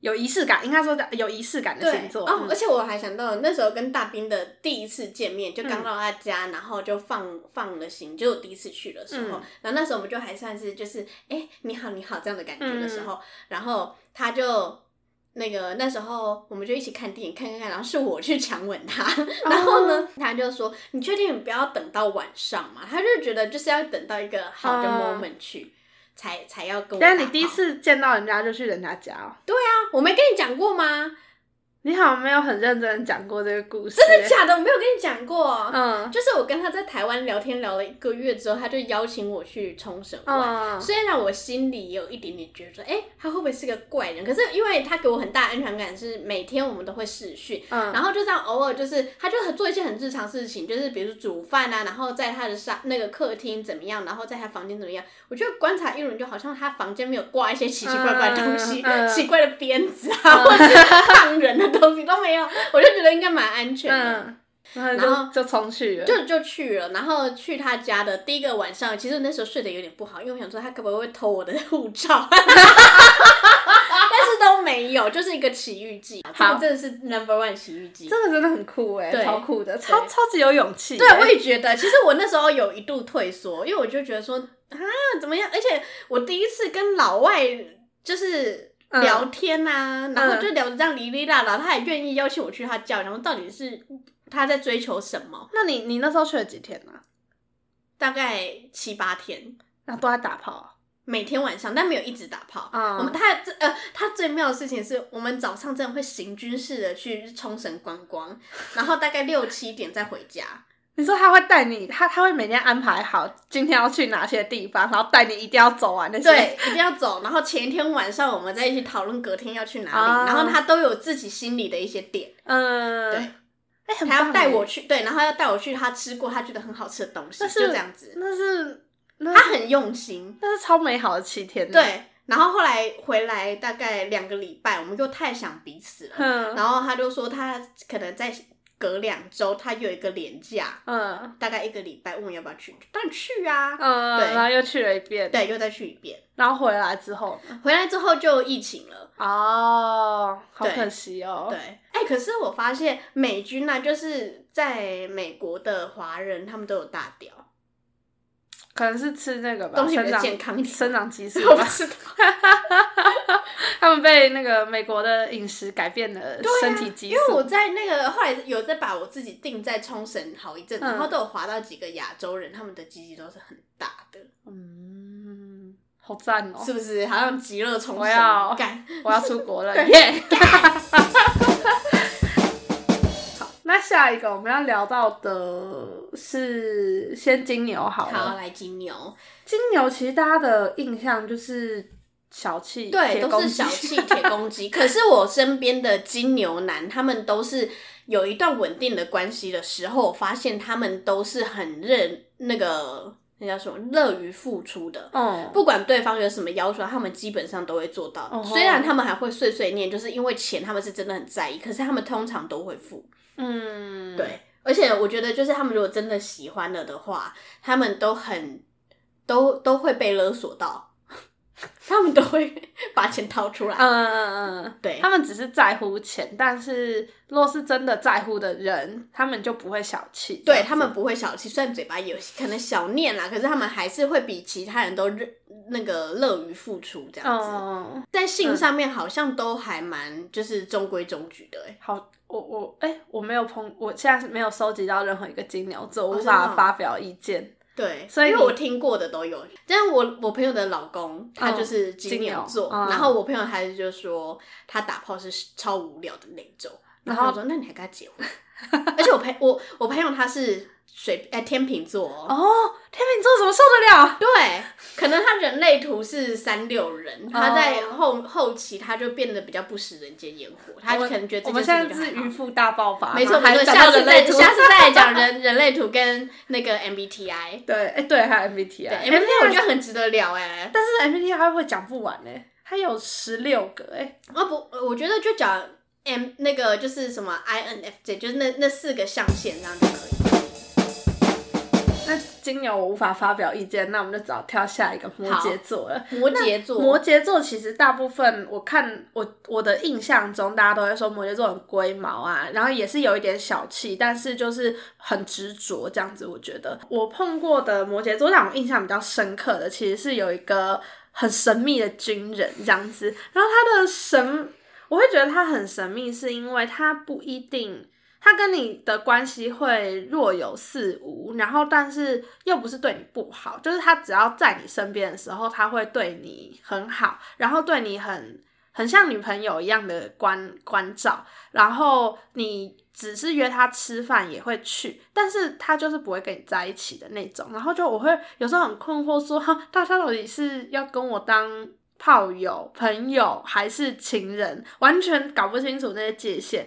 有仪式感，应该说有仪式感的星座。哦，嗯而且我还想到那时候跟大兵的第一次见面，就嗯刚到他家，然后就放放了心，就我第一次去的时候，嗯然后那时候我们就还算是就是哎、你好你好这样的感觉的时候，嗯然后他就。那个那时候我们就一起看电影，看看看，然后是我去强吻他，然后呢，哦他就说：“你确定你不要等到晚上嘛？”他就觉得就是要等到一个好的嗯 moment 去，才才要跟我。但是你第一，次见到人家就去人家家哦，我没跟你讲过吗？你好像没有很认真地讲过这个故事，真的假的？我没有跟你讲过。嗯就是我跟他在台湾聊天聊了一个月之后，他就邀请我去冲绳玩。嗯虽然我心里有一点点觉得说，哎、他会不会是个怪人？可是因为他给我很大的安全感，是每天我们都会视讯，嗯，然后就这样偶尔就是，他就很做一些很日常事情，就是比如煮饭啊，然后在他的沙那个客厅怎么样，然后在他房间怎么样。我就观察一轮，就好像他房间没有挂一些奇奇怪怪的东西，奇怪的鞭子啊，或者是烫人的东西都没有，我就觉得应该蛮安全的。嗯，然后就就冲去了，就就去了，然后去他家的第一个晚上，其实那时候睡得有点不好，因为我想说他可不会偷我的护照，但是都没有，就是一个奇遇记。这好个真的是 number one 奇遇记。这个真的很酷哎，对超酷的，超超级有勇气欸。对，我也觉得，其实我那时候有一度退缩，因为我就觉得说啊，怎么样？而且我第一次跟老外就是嗯聊天呐、然后就聊得这样哩哩啦啦，他也愿意邀请我去他家，然后到底是他在追求什么？那你你那时候去了几天呢？大概七八天。那都在打炮啊？每天晚上，但没有一直打炮。嗯我们他这呃，他最妙的事情是我们早上真的会行军式的去冲绳观光，然后大概六七点再回家。你说他会带你，他他会每天安排好今天要去哪些地方，然后带你一定要走完那些。对，一定要走。然后前一天晚上我们再一起讨论隔天要去哪里，啊然后他都有自己心里的一些点，嗯，对，他要带我去，对，然后要带我去他吃过他觉得很好吃的东西，那就是这样子。那是那是他很用心，那是超美好的七天。，对。然后后来回来大概两个礼拜，我们又太想彼此了，嗯然后他就说他可能在隔两周，他有一个年假，嗯大概一个礼拜，问我要不要去，当然去啊。嗯，对然后又去了一遍，，对，又再去一遍。然后回来之后？回来之后就疫情了。哦，好可惜哦。对，哎、可是我发现美军呢、就是在美国的华人，他们都有大屌，可能是吃那个吧，东西比较健康一点生长激素 我不吧。知道。被那个美国的饮食改变了身体激素。因为我在那个后来有在把我自己定在冲绳好一阵然后都有滑到几个亚洲人，他们的鸡鸡都是很大的，嗯，好赞哦！是不是？好像极乐冲绳我要干。我要出国了，耶！好，那下一个我们要聊到的是先金牛好好，了。来金牛，金牛其实大家的印象就是小气，对，都是小气 铁公鸡。可是我身边的金牛男，他们都是有一段稳定的关系的时候，我发现他们都是很认那个那叫什么乐于付出的。哦，不管对方有什么要求，他们基本上都会做到。哦虽然他们还会碎碎念，就是因为钱他们是真的很在意，可是他们通常都会付。嗯，对，而且我觉得就是他们如果真的喜欢了的话，他们都很都都会被勒索到，他们都会把钱掏出来。嗯嗯嗯，对他们只是在乎钱，但是若是真的在乎的人，他们就不会小气。对他们不会小气，虽然嘴巴有可能小念啦，可是他们还是会比其他人都认那个乐于付出这样子。嗯，在性上面好像都还蛮就是中规中矩的、欸，好，我我哎、我没有碰，我现在是没有收集到任何一个金牛座，我无法哦发表意见。对，所以因为我听过的都有，但我我朋友的老公他就是金牛座，然后我朋友他就说他打炮是超无聊的那种，然后我说那你还跟他结婚？而且我朋我我朋友他是水哎、天秤座哦，哦，天秤座怎么受得了？对，可能他人类图是三六人，他在后后期他就变得比较不食人间烟火，他可能觉得这我们件现在是。渔夫大爆发，没错没错，下次再到人类图下次再来讲人 人类图跟那个 MBTI。对，哎、对，还有 MBTI，对 MBTI 我觉得很值得聊哎、但是 MBTI 会讲不完呢，它有十六个哎，啊不，我觉得就讲 M 那个就是什么 INFJ，就是那那四个象限这样就可以。那金牛我无法发表意见，那我们就只好跳下一个摩羯座了。摩羯座，摩羯座其实大部分我看我我的印象中，大家都会说摩羯座很龟毛啊，然后也是有一点小气，但是就是很执着这样子。我觉得我碰过的摩羯座让我印象比较深刻的，其实是有一个很神秘的军人这样子，然后他的神，我会觉得他很神秘，是因为他不一定。他跟你的关系会若有似无，然后但是又不是对你不好，就是他只要在你身边的时候，他会对你很好，然后对你很很像女朋友一样的关关照，然后你只是约他吃饭也会去，但是他就是不会跟你在一起的那种，然后就我会有时候很困惑说，哈，他他到底是要跟我当炮友、朋友还是情人，完全搞不清楚那些界限。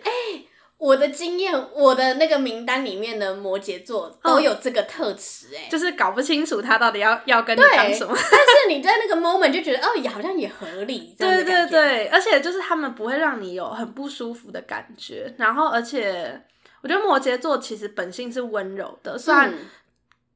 我的经验，我的那个名单里面的摩羯座都有这个特质哎、就是搞不清楚他到底要要跟你对当什么。但是你在那个 moment 就觉得哦，也好像也合理，对对。对，而且就是他们不会让你有很不舒服的感觉，然后而且我觉得摩羯座其实本性是温柔的，虽然、嗯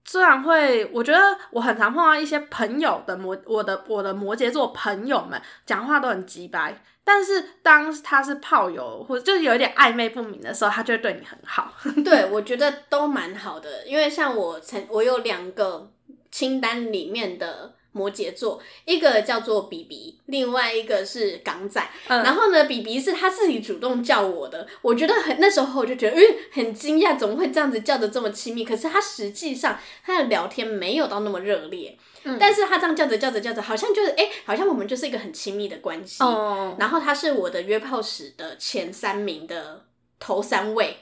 虽然会，我觉得我很常碰到一些朋友的摩我的我的摩羯座朋友们讲话都很直白，但是当他是炮友或者就是有一点暧昧不明的时候，他就会对你很好。对，我觉得都蛮好的，因为像我曾我有两个清单里面的摩羯座，一个叫做比比，另外一个是港仔。嗯然后呢，比比是他自己主动叫我的，我觉得很那时候我就觉得，嗯，很惊讶，怎么会这样子叫的这么亲密？可是他实际上他的聊天没有到那么热烈，嗯但是他这样叫着叫着叫着，好像就是哎、好像我们就是一个很亲密的关系。哦，然后他是我的约炮史的前三名的头三位，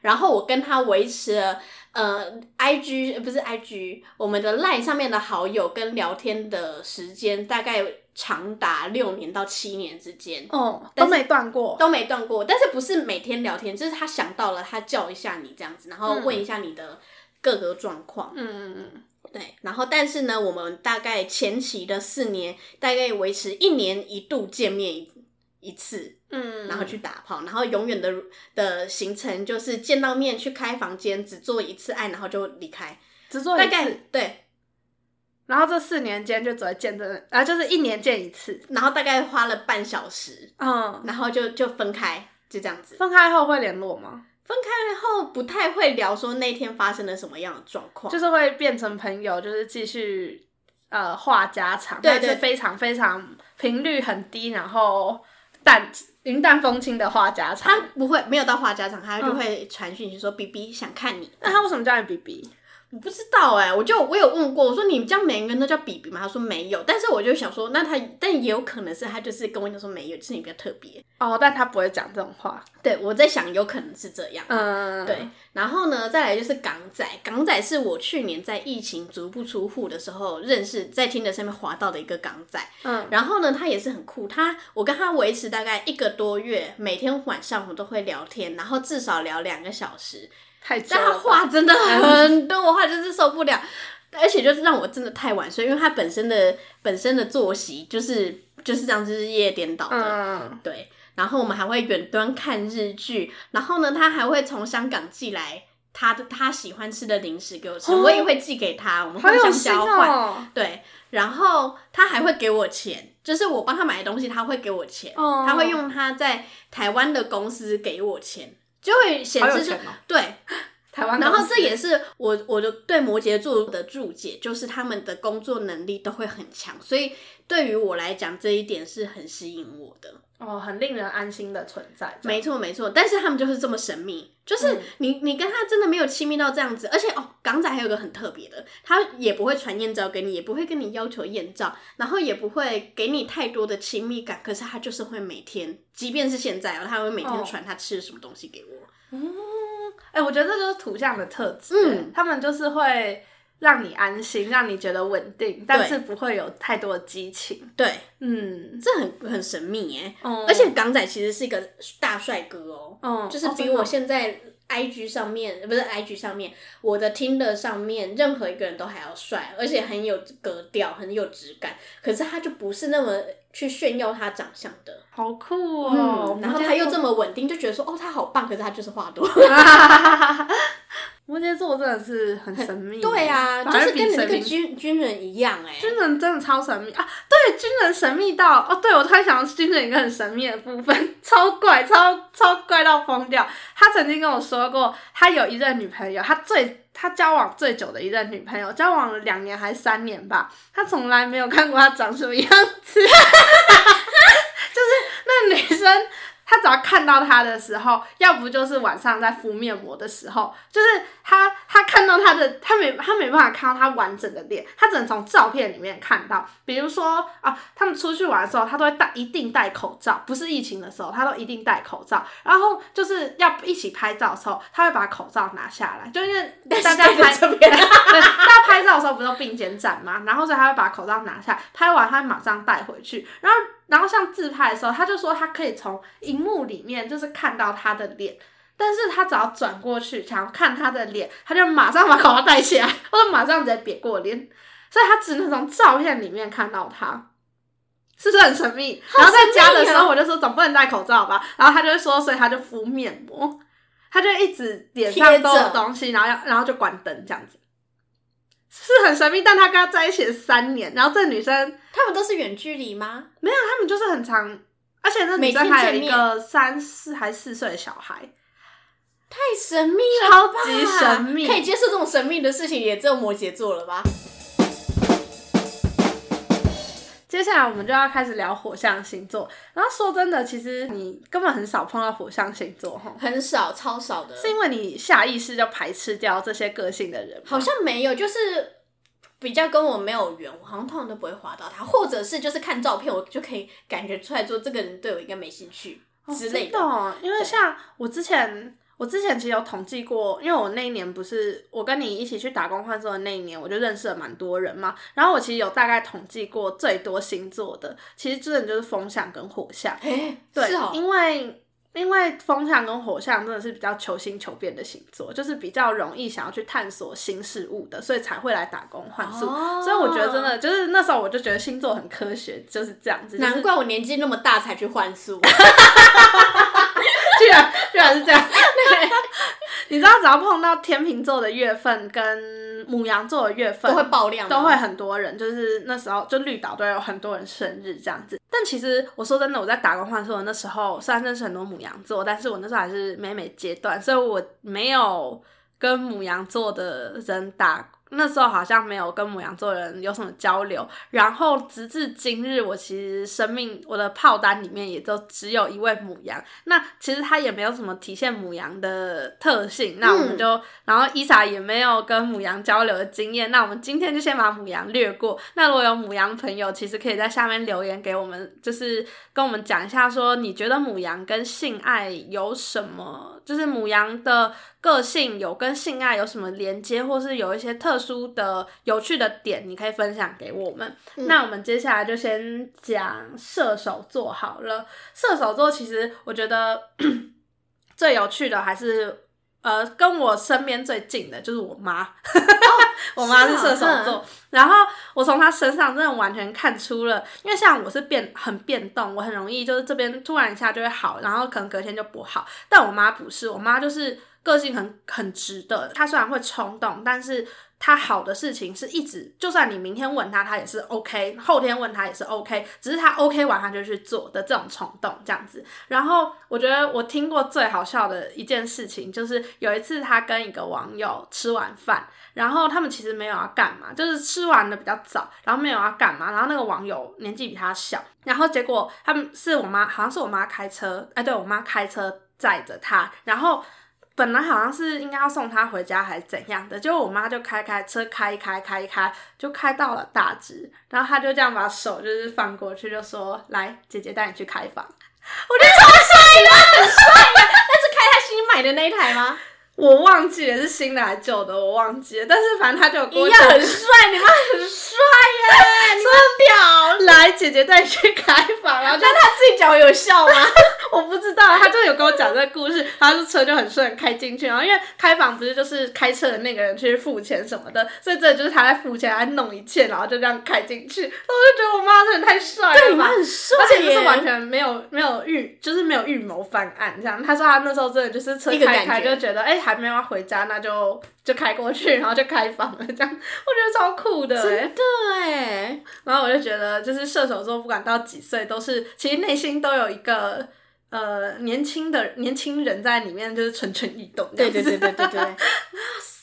然后我跟他维持了呃，IG 呃不是 IG，我们的 LINE 上面的好友跟聊天的时间大概长达六年到七年之间。哦，都没断过。都没断过，但是不是每天聊天，就是他想到了，他叫一下你这样子，然后问一下你的各个状况。嗯嗯嗯，对，然后但是呢，我们大概前期的四年，大概维持一年一度见面一一次，嗯，然后去打炮，然后永远的的行程就是见到面去开房间，只做一次爱，然后就离开，只做一大概次，对，然后这四年间就只会见这，啊，就是一年见一次。然后大概花了半小时，嗯，然后就就分开，就这样子。分开后会联络吗？分开后不太会聊说那天发生了什么样的状况，就是会变成朋友，就是继续呃话家常，对对但是非常非常频率很低，然后淡云淡风轻的话家常他。不会没有到话家常，他就嗯会传讯息说 “B B 想看你”，那他为什么叫你 B B？我不知道哎、我就我有问过，我说你们这样每个人都叫比比吗？他说没有，但是我就想说，那他但也有可能是他就是跟我讲说没有，就是你比较特别。哦，但他不会讲这种话。对我在想，有可能是这样。嗯，对，然后呢，再来就是港仔，港仔是我去年在疫情足不出户的时候认识，在听的上面滑到的一个港仔。嗯，然后呢，他也是很酷，他我跟他维持大概一个多月，每天晚上我们都会聊天，然后至少聊两个小时。但他太久了吧。话真的很多，我话就是受不了，而且就是让我真的太晚睡，因为他本身的本身的作息就是就是这样子日夜颠倒的，嗯，对。然后我们还会远端看日剧，然后呢，他还会从香港寄来他的他喜欢吃的零食给我吃，哦我也会寄给他，我们互相交换。哦。对，然后他还会给我钱，就是我帮他买的东西，他会给我钱，哦他会用他在台湾的公司给我钱，就会显示说好有钱哦对。台湾，然后这也是我我的对摩羯座的注解，就是他们的工作能力都会很强，所以对于我来讲这一点是很吸引我的。哦，很令人安心的存在。没错没错，但是他们就是这么神秘，就是嗯你你跟他真的没有亲密到这样子，而且哦，港仔还有个很特别的，他也不会传艳照给你，也不会跟你要求艳照，然后也不会给你太多的亲密感，可是他就是会每天，即便是现在哦，他会每天哦传他吃了什么东西给我。嗯，哎、我觉得这就是土象的特质，嗯他们就是会让你安心，让你觉得稳定，但是不会有太多的激情。对，嗯，这很很神秘耶。嗯而且港仔其实是一个大帅哥哦，嗯，就是比我现在 IG 上面不是 IG 上面，我的 Tinder 上面任何一个人都还要帅，而且很有格调，很有质感。可是他就不是那么去炫耀他长相的，好酷哦。嗯，然后他又这么稳定，就觉得说哦他好棒，可是他就是话多。摩羯座真的是很神秘，对啊，就是跟你那个军军人一样哎、军人真的超神秘啊！对，军人神秘到哦，对我突然想到军人一个很神秘的部分，超怪，超超怪到疯掉。他曾经跟我说过，他有一任女朋友，他最他交往最久的一任女朋友，交往了两年还三年吧，他从来没有看过她长什么样子，就是那女生。他只要看到他的时候，要不就是晚上在敷面膜的时候，就是他他看到他的，他没他没办法看到他完整的脸，他只能从照片里面看到。比如说啊，他们出去玩的时候，他都会戴一定戴口罩，不是疫情的时候，他都一定戴口罩。然后就是要一起拍照的时候，他会把口罩拿下来，就因为大家拍这边对，大家拍照的时候不是都并肩站嘛，然后所以他会把口罩拿下，拍完他会马上带回去，然后然后像自拍的时候，他就说他可以从荧幕里面就是看到他的脸。但是他只要转过去想要看他的脸，他就马上把口罩戴起来，或者马上直接别过脸，所以他只能从照片里面看到他，是不是很神秘？然后在家的时候，我就说总不能戴口罩吧，然后他就会说，所以他就敷面膜，他就一直脸上都有东西，然后要然后就关灯这样子，是很神秘。但他跟他在一起了三年，然后这女生他们都是远距离吗？没有，他们就是很长，而且那女每天生还有一个三四还四岁的小孩，太神秘了超吧，级神秘可以接受这种神秘的事情，也只有摩羯座了吧？接下来我们就要开始聊火象星座。然后说真的，其实你根本很少碰到火象星座哈，很少，超少的，是因为你下意识就排斥掉这些个性的人。好像没有，就是比较跟我没有缘，我好像通常都不会滑到他，或者是就是看照片，我就可以感觉出来说这个人对我应该没兴趣之类的。因为像我之前，我之前其实有统计过，因为我那一年不是我跟你一起去打工换宿的那一年，我就认识了蛮多人嘛。然后我其实有大概统计过最多星座的，其实真的就是风象跟火象。哎、对，因为因为风象跟火象真的是比较求新求变的星座，就是比较容易想要去探索新事物的，所以才会来打工换宿。哦所以我觉得真的就是那时候我就觉得星座很科学，就是这样子。就是难怪我年纪那么大才去换宿。居然居然是这样。你知道，只要碰到天秤座的月份跟母羊座的月份，都会爆量都会很多人，就是那时候就绿岛都有很多人生日这样子。但其实我说真的，我在打工换宿的那时候，虽然认识很多母羊座，但是我那时候还是美美阶段，所以我没有跟母羊座的人打。那时候好像没有跟母羊座人有什么交流，然后直至今日，我其实生命我的炮单里面也就只有一位母羊。那其实他也没有什么体现母羊的特性，那我们就，然后伊莎也没有跟母羊交流的经验，那我们今天就先把母羊略过。那如果有母羊朋友，其实可以在下面留言给我们，就是跟我们讲一下，说你觉得母羊跟性爱有什么，就是母羊的个性有跟性爱有什么连接，或是有一些特殊的有趣的点，你可以分享给我们。那我们接下来就先讲射手座好了。射手座其实我觉得 最有趣的还是。呃，跟我身边最近的就是我妈，我妈是射手座，然后我从她身上真的完全看出了，因为像我是变很变动，我很容易就是这边突然一下就会好，然后可能隔天就不好，但我妈不是，我妈就是个性很很直的，他虽然会冲动，但是。他好的事情是一直，就算你明天问他，他也是 OK；后天问他也是 OK，只是他 OK 完，他就去做的这种冲动这样子。然后我觉得我听过最好笑的一件事情，就是有一次他跟一个网友吃完饭，然后他们其实没有要干嘛，就是吃完的比较早，然后没有要干嘛。然后那个网友年纪比他小，然后结果他们是我妈，好像是我妈开车，哎，对我妈开车载着他，然后。本来好像是应该要送他回家还是怎样的，结果我妈就开开车开一开开一开，就开到了大直，然后他就这样把手就是放过去，就说：“来，姐姐带你去开房。”我觉得超帅的，很帅那 是开他新买的那一台吗？我忘记了是新的还是旧的，我忘记了。但是反正他就有跟我一样讲很帅，你妈很帅耶，你妈屌。来，姐姐带你去开房，然后就那他自己讲有效吗？我不知道，他就有跟我讲这个故事，他说车就很顺开进去，然后因为开房不是就是开车的那个人去付钱什么的，所以这就是他在付钱，他弄一切，然后就这样开进去，然后我就觉得我妈真的太帅了吧，对，你妈很帅耶，而且就是完全没有没有预，就是没有预谋犯案这样。他说他那时候真的就是车开开就觉得哎、还没有要回家，那就就开过去，然后就开房了这样。我觉得超酷的、欸，真的哎，然后我就觉得就是射手座不管到几岁都是其实内心都有一个。呃，年轻的年轻人在里面就是蠢蠢欲动对对对对对对，哇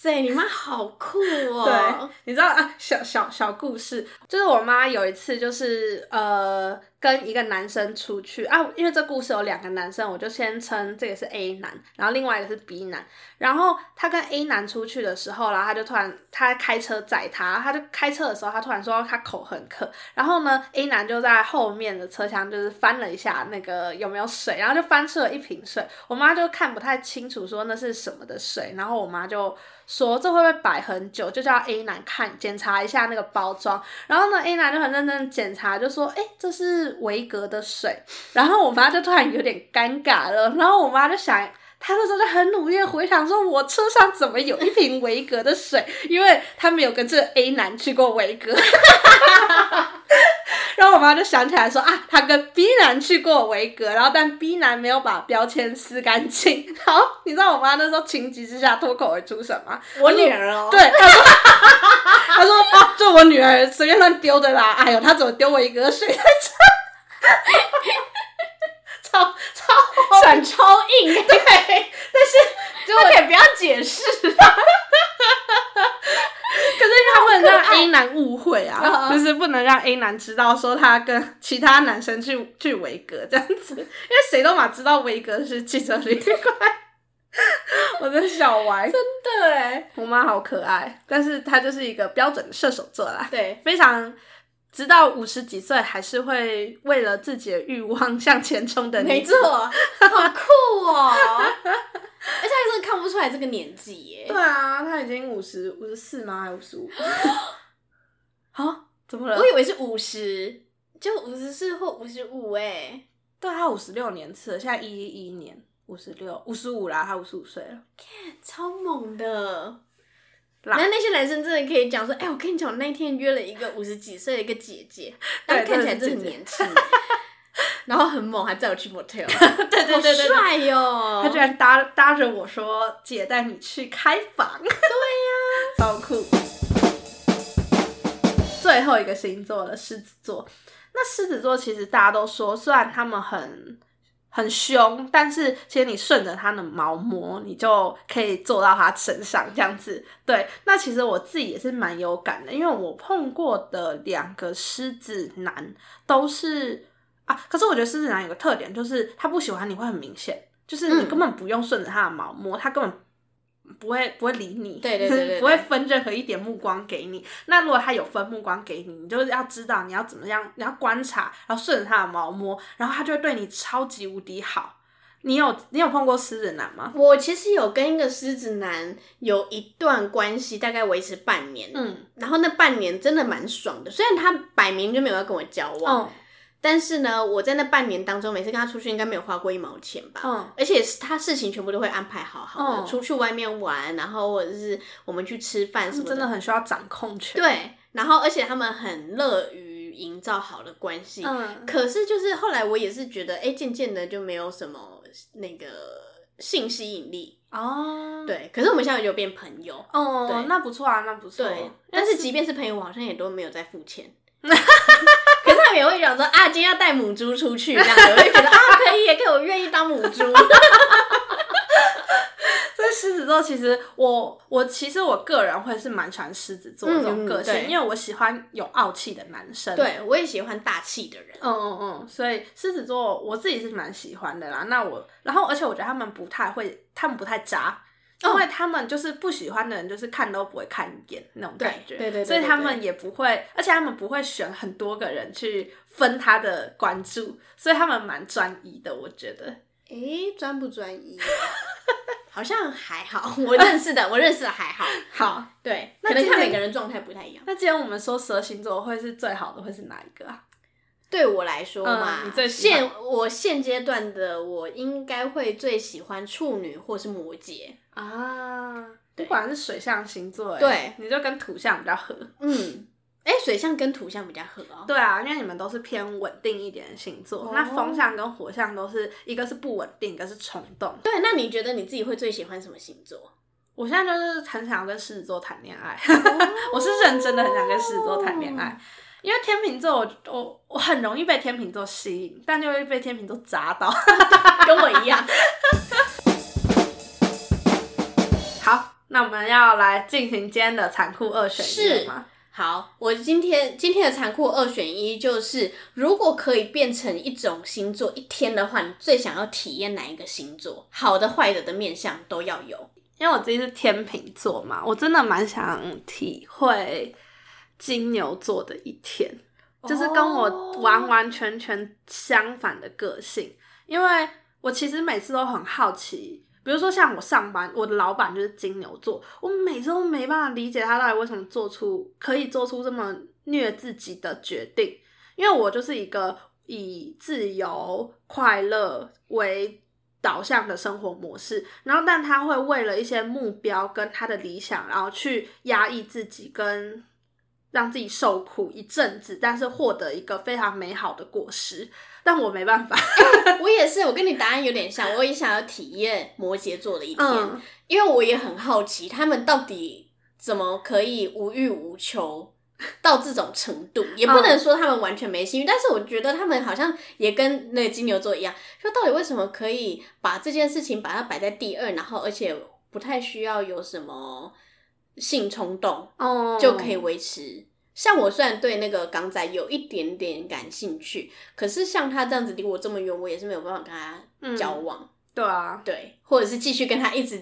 塞，你妈好酷哦！对，你知道啊，小小小故事，就是我妈有一次就是呃跟一个男生出去啊，因为这故事有两个男生，我就先称这个是 A 男，然后另外一个是 B 男。然后他跟 A 男出去的时候，然后他就突然他开车载他，他就开车的时候，他突然说他口很渴，然后呢 A 男就在后面的车厢就是翻了一下那个有没有水，然后就翻出了一瓶水，我妈就看不太清楚说那是什么的水，然后我妈就。说这会不会摆很久？就叫 A 男看检查一下那个包装，然后呢 A 男就很认真检查，就说：“哎、这是维格的水。”然后我妈就突然有点尴尬了，然后我妈就想。她那时候就很努力的回想，说我车上怎么有一瓶维格的水？因为他没有跟这个 A 男去过维格。然后我妈就想起来说啊，她跟 B 男去过维格，然后但 B 男没有把标签撕干净。然后你知道我妈那时候情急之下脱口而出什么？我女儿哦，对，她说，她说哦，就我女儿随便乱丢的啦。哎呦，她怎么丢维格水在这？超超转超硬，对，但是 就他可以不要解释。可是他不能让 A 男误会啊，就是不能让 A 男知道说他跟其他男生去去维格这样子，因为谁都嘛知道维格是汽车旅馆。我的小歪，对我妈好可爱，但是她就是一个标准的射手座啦，对，非常直到五十几岁还是会为了自己的欲望 向前冲的女子。没错，好酷哦！而且他真的看不出来这个年纪耶。对啊，他已经五十五十四吗？还是五十五？啊？怎么了？我以为是五十，就五十四或五十五哎。对他五十六年次了，现在一一一年，五十六，五十五啦，他五十五岁了。超猛的。啦那那些男生真的可以讲说，哎、我跟你讲，我那天约了一个五十几岁的一个姐姐，对然后看起来真的很年轻，然后很猛，还载我去 motel，对对对帅哟、他居然搭搭着我说：“姐带你去开房。”对呀、超酷。最后一个星座了，狮子座。那狮子座其实大家都说，虽然他们很很凶，但是其实你顺着他的毛摸，你就可以坐到他身上这样子。对，那其实我自己也是蛮有感的，因为我碰过的两个狮子男都是啊，可是我觉得狮子男有个特点，就是他不喜欢你会很明显，就是你嗯根本不用顺着他的毛摸，他根本。不会不会理你，对对对对 对不会分任何一点目光给你。那如果他有分目光给你，你就是要知道你要怎么样，你要观察，然后顺着他的毛摸，然后他就会对你超级无敌好。你有你有碰过狮子男吗？我其实有跟一个狮子男有一段关系，大概维持半年，嗯，然后那半年真的蛮爽的。虽然他摆明就没有要跟我交往，哦，但是呢，我在那半年当中，每次跟他出去应该没有花过一毛钱吧。嗯，而且是他事情全部都会安排好好的，嗯出去外面玩，然后或者是我们去吃饭什么真的很需要掌控权。，对，然后而且他们很乐于营造好的关系。嗯，可是就是后来我也是觉得，哎，渐渐的就没有什么那个性吸引力。哦，，对，可是我们现在就变朋友。哦对，那不错啊，那不错。对，但是即便是朋友，我好像也都没有在付钱。也会讲说啊，今天要带母猪出去这样子，我就觉得啊，可以，可以，我愿意当母猪。所以狮子座其实我我其实我个人会是蛮喜欢狮子座这种嗯个性，对因为我喜欢有傲气的男生。对，我也喜欢大气的人。嗯嗯嗯，所以狮子座我自己是蛮喜欢的啦。那我，然后而且我觉得他们不太会，他们不太渣，因哦为他们就是不喜欢的人，就是看都不会看一眼那种感觉。对对对对对所以他们也不会，而且他们不会选很多个人去分他的关注，所以他们蛮专一的，我觉得。诶，专不专一？好像还好，我认识的，我认识的还好。好，对，那看每个人状态不太一样。那既然我们说十二星座会是最好的，会是哪一个啊？对我来说嘛，嗯你最现我现阶段的我应该会最喜欢处女或是摩羯。啊，不管是水象星座，欸对，你就跟土象比较合。嗯，哎、水象跟土象比较合哦。对啊，因为你们都是偏稳定一点的星座，哦那风象跟火象都是一个是不稳定，一个是冲动。对，那你觉得你自己会最喜欢什么星座？我现在就是很想要跟狮子座谈恋爱，我是认真的很想跟狮子座谈恋爱，因为天秤座我我我很容易被天秤座吸引，但就会被天秤座砸到。跟我一样。那我们要来进行今天的残酷二选一是吗？好，我今天今天的残酷二选一就是，如果可以变成一种星座一天的话，你最想要体验哪一个星座？好的、坏的的面相都要有。因为我自己是天秤座嘛，我真的蛮想体会金牛座的一天，就是跟我完完全全相反的个性。因为我其实每次都很好奇，比如说像我上班，我的老板就是金牛座，我每次都没办法理解他到底为什么做出可以做出这么虐自己的决定。因为我就是一个以自由快乐为导向的生活模式，然后但他会为了一些目标跟他的理想，然后去压抑自己，跟让自己受苦一阵子，但是获得一个非常美好的果实。但我没办法，我也是，我跟你答案有点像，我也想要体验摩羯座的一天，嗯。因为我也很好奇他们到底怎么可以无欲无求到这种程度，也不能说他们完全没性欲，但是我觉得他们好像也跟那个金牛座一样，说到底为什么可以把这件事情把它摆在第二，然后而且不太需要有什么性冲动，哦。就可以维持。像我虽然对那个港仔有一点点感兴趣，可是像他这样子离我这么远，我也是没有办法跟他交往，对啊，对，或者是继续跟他一直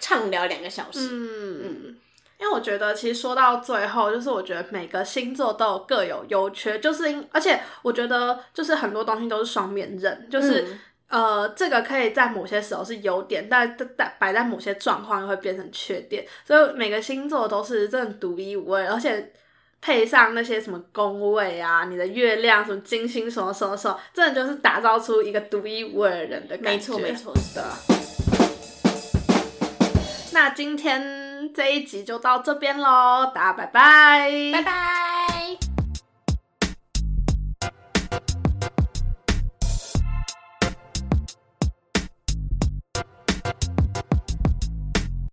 畅聊两个小时。嗯，因为我觉得其实说到最后，就是我觉得每个星座都有各有优缺，就是因而且我觉得就是很多东西都是双面刃，就是。嗯呃，这个可以在某些时候是优点，但但摆在某些状况又会变成缺点，所以每个星座都是真的独一无二，而且配上那些什么宫位啊，你的月亮什么金星什么什么什么，真的就是打造出一个独一无二的人的感觉。没错没错，是的。那今天这一集就到这边喽，大家拜拜，拜拜。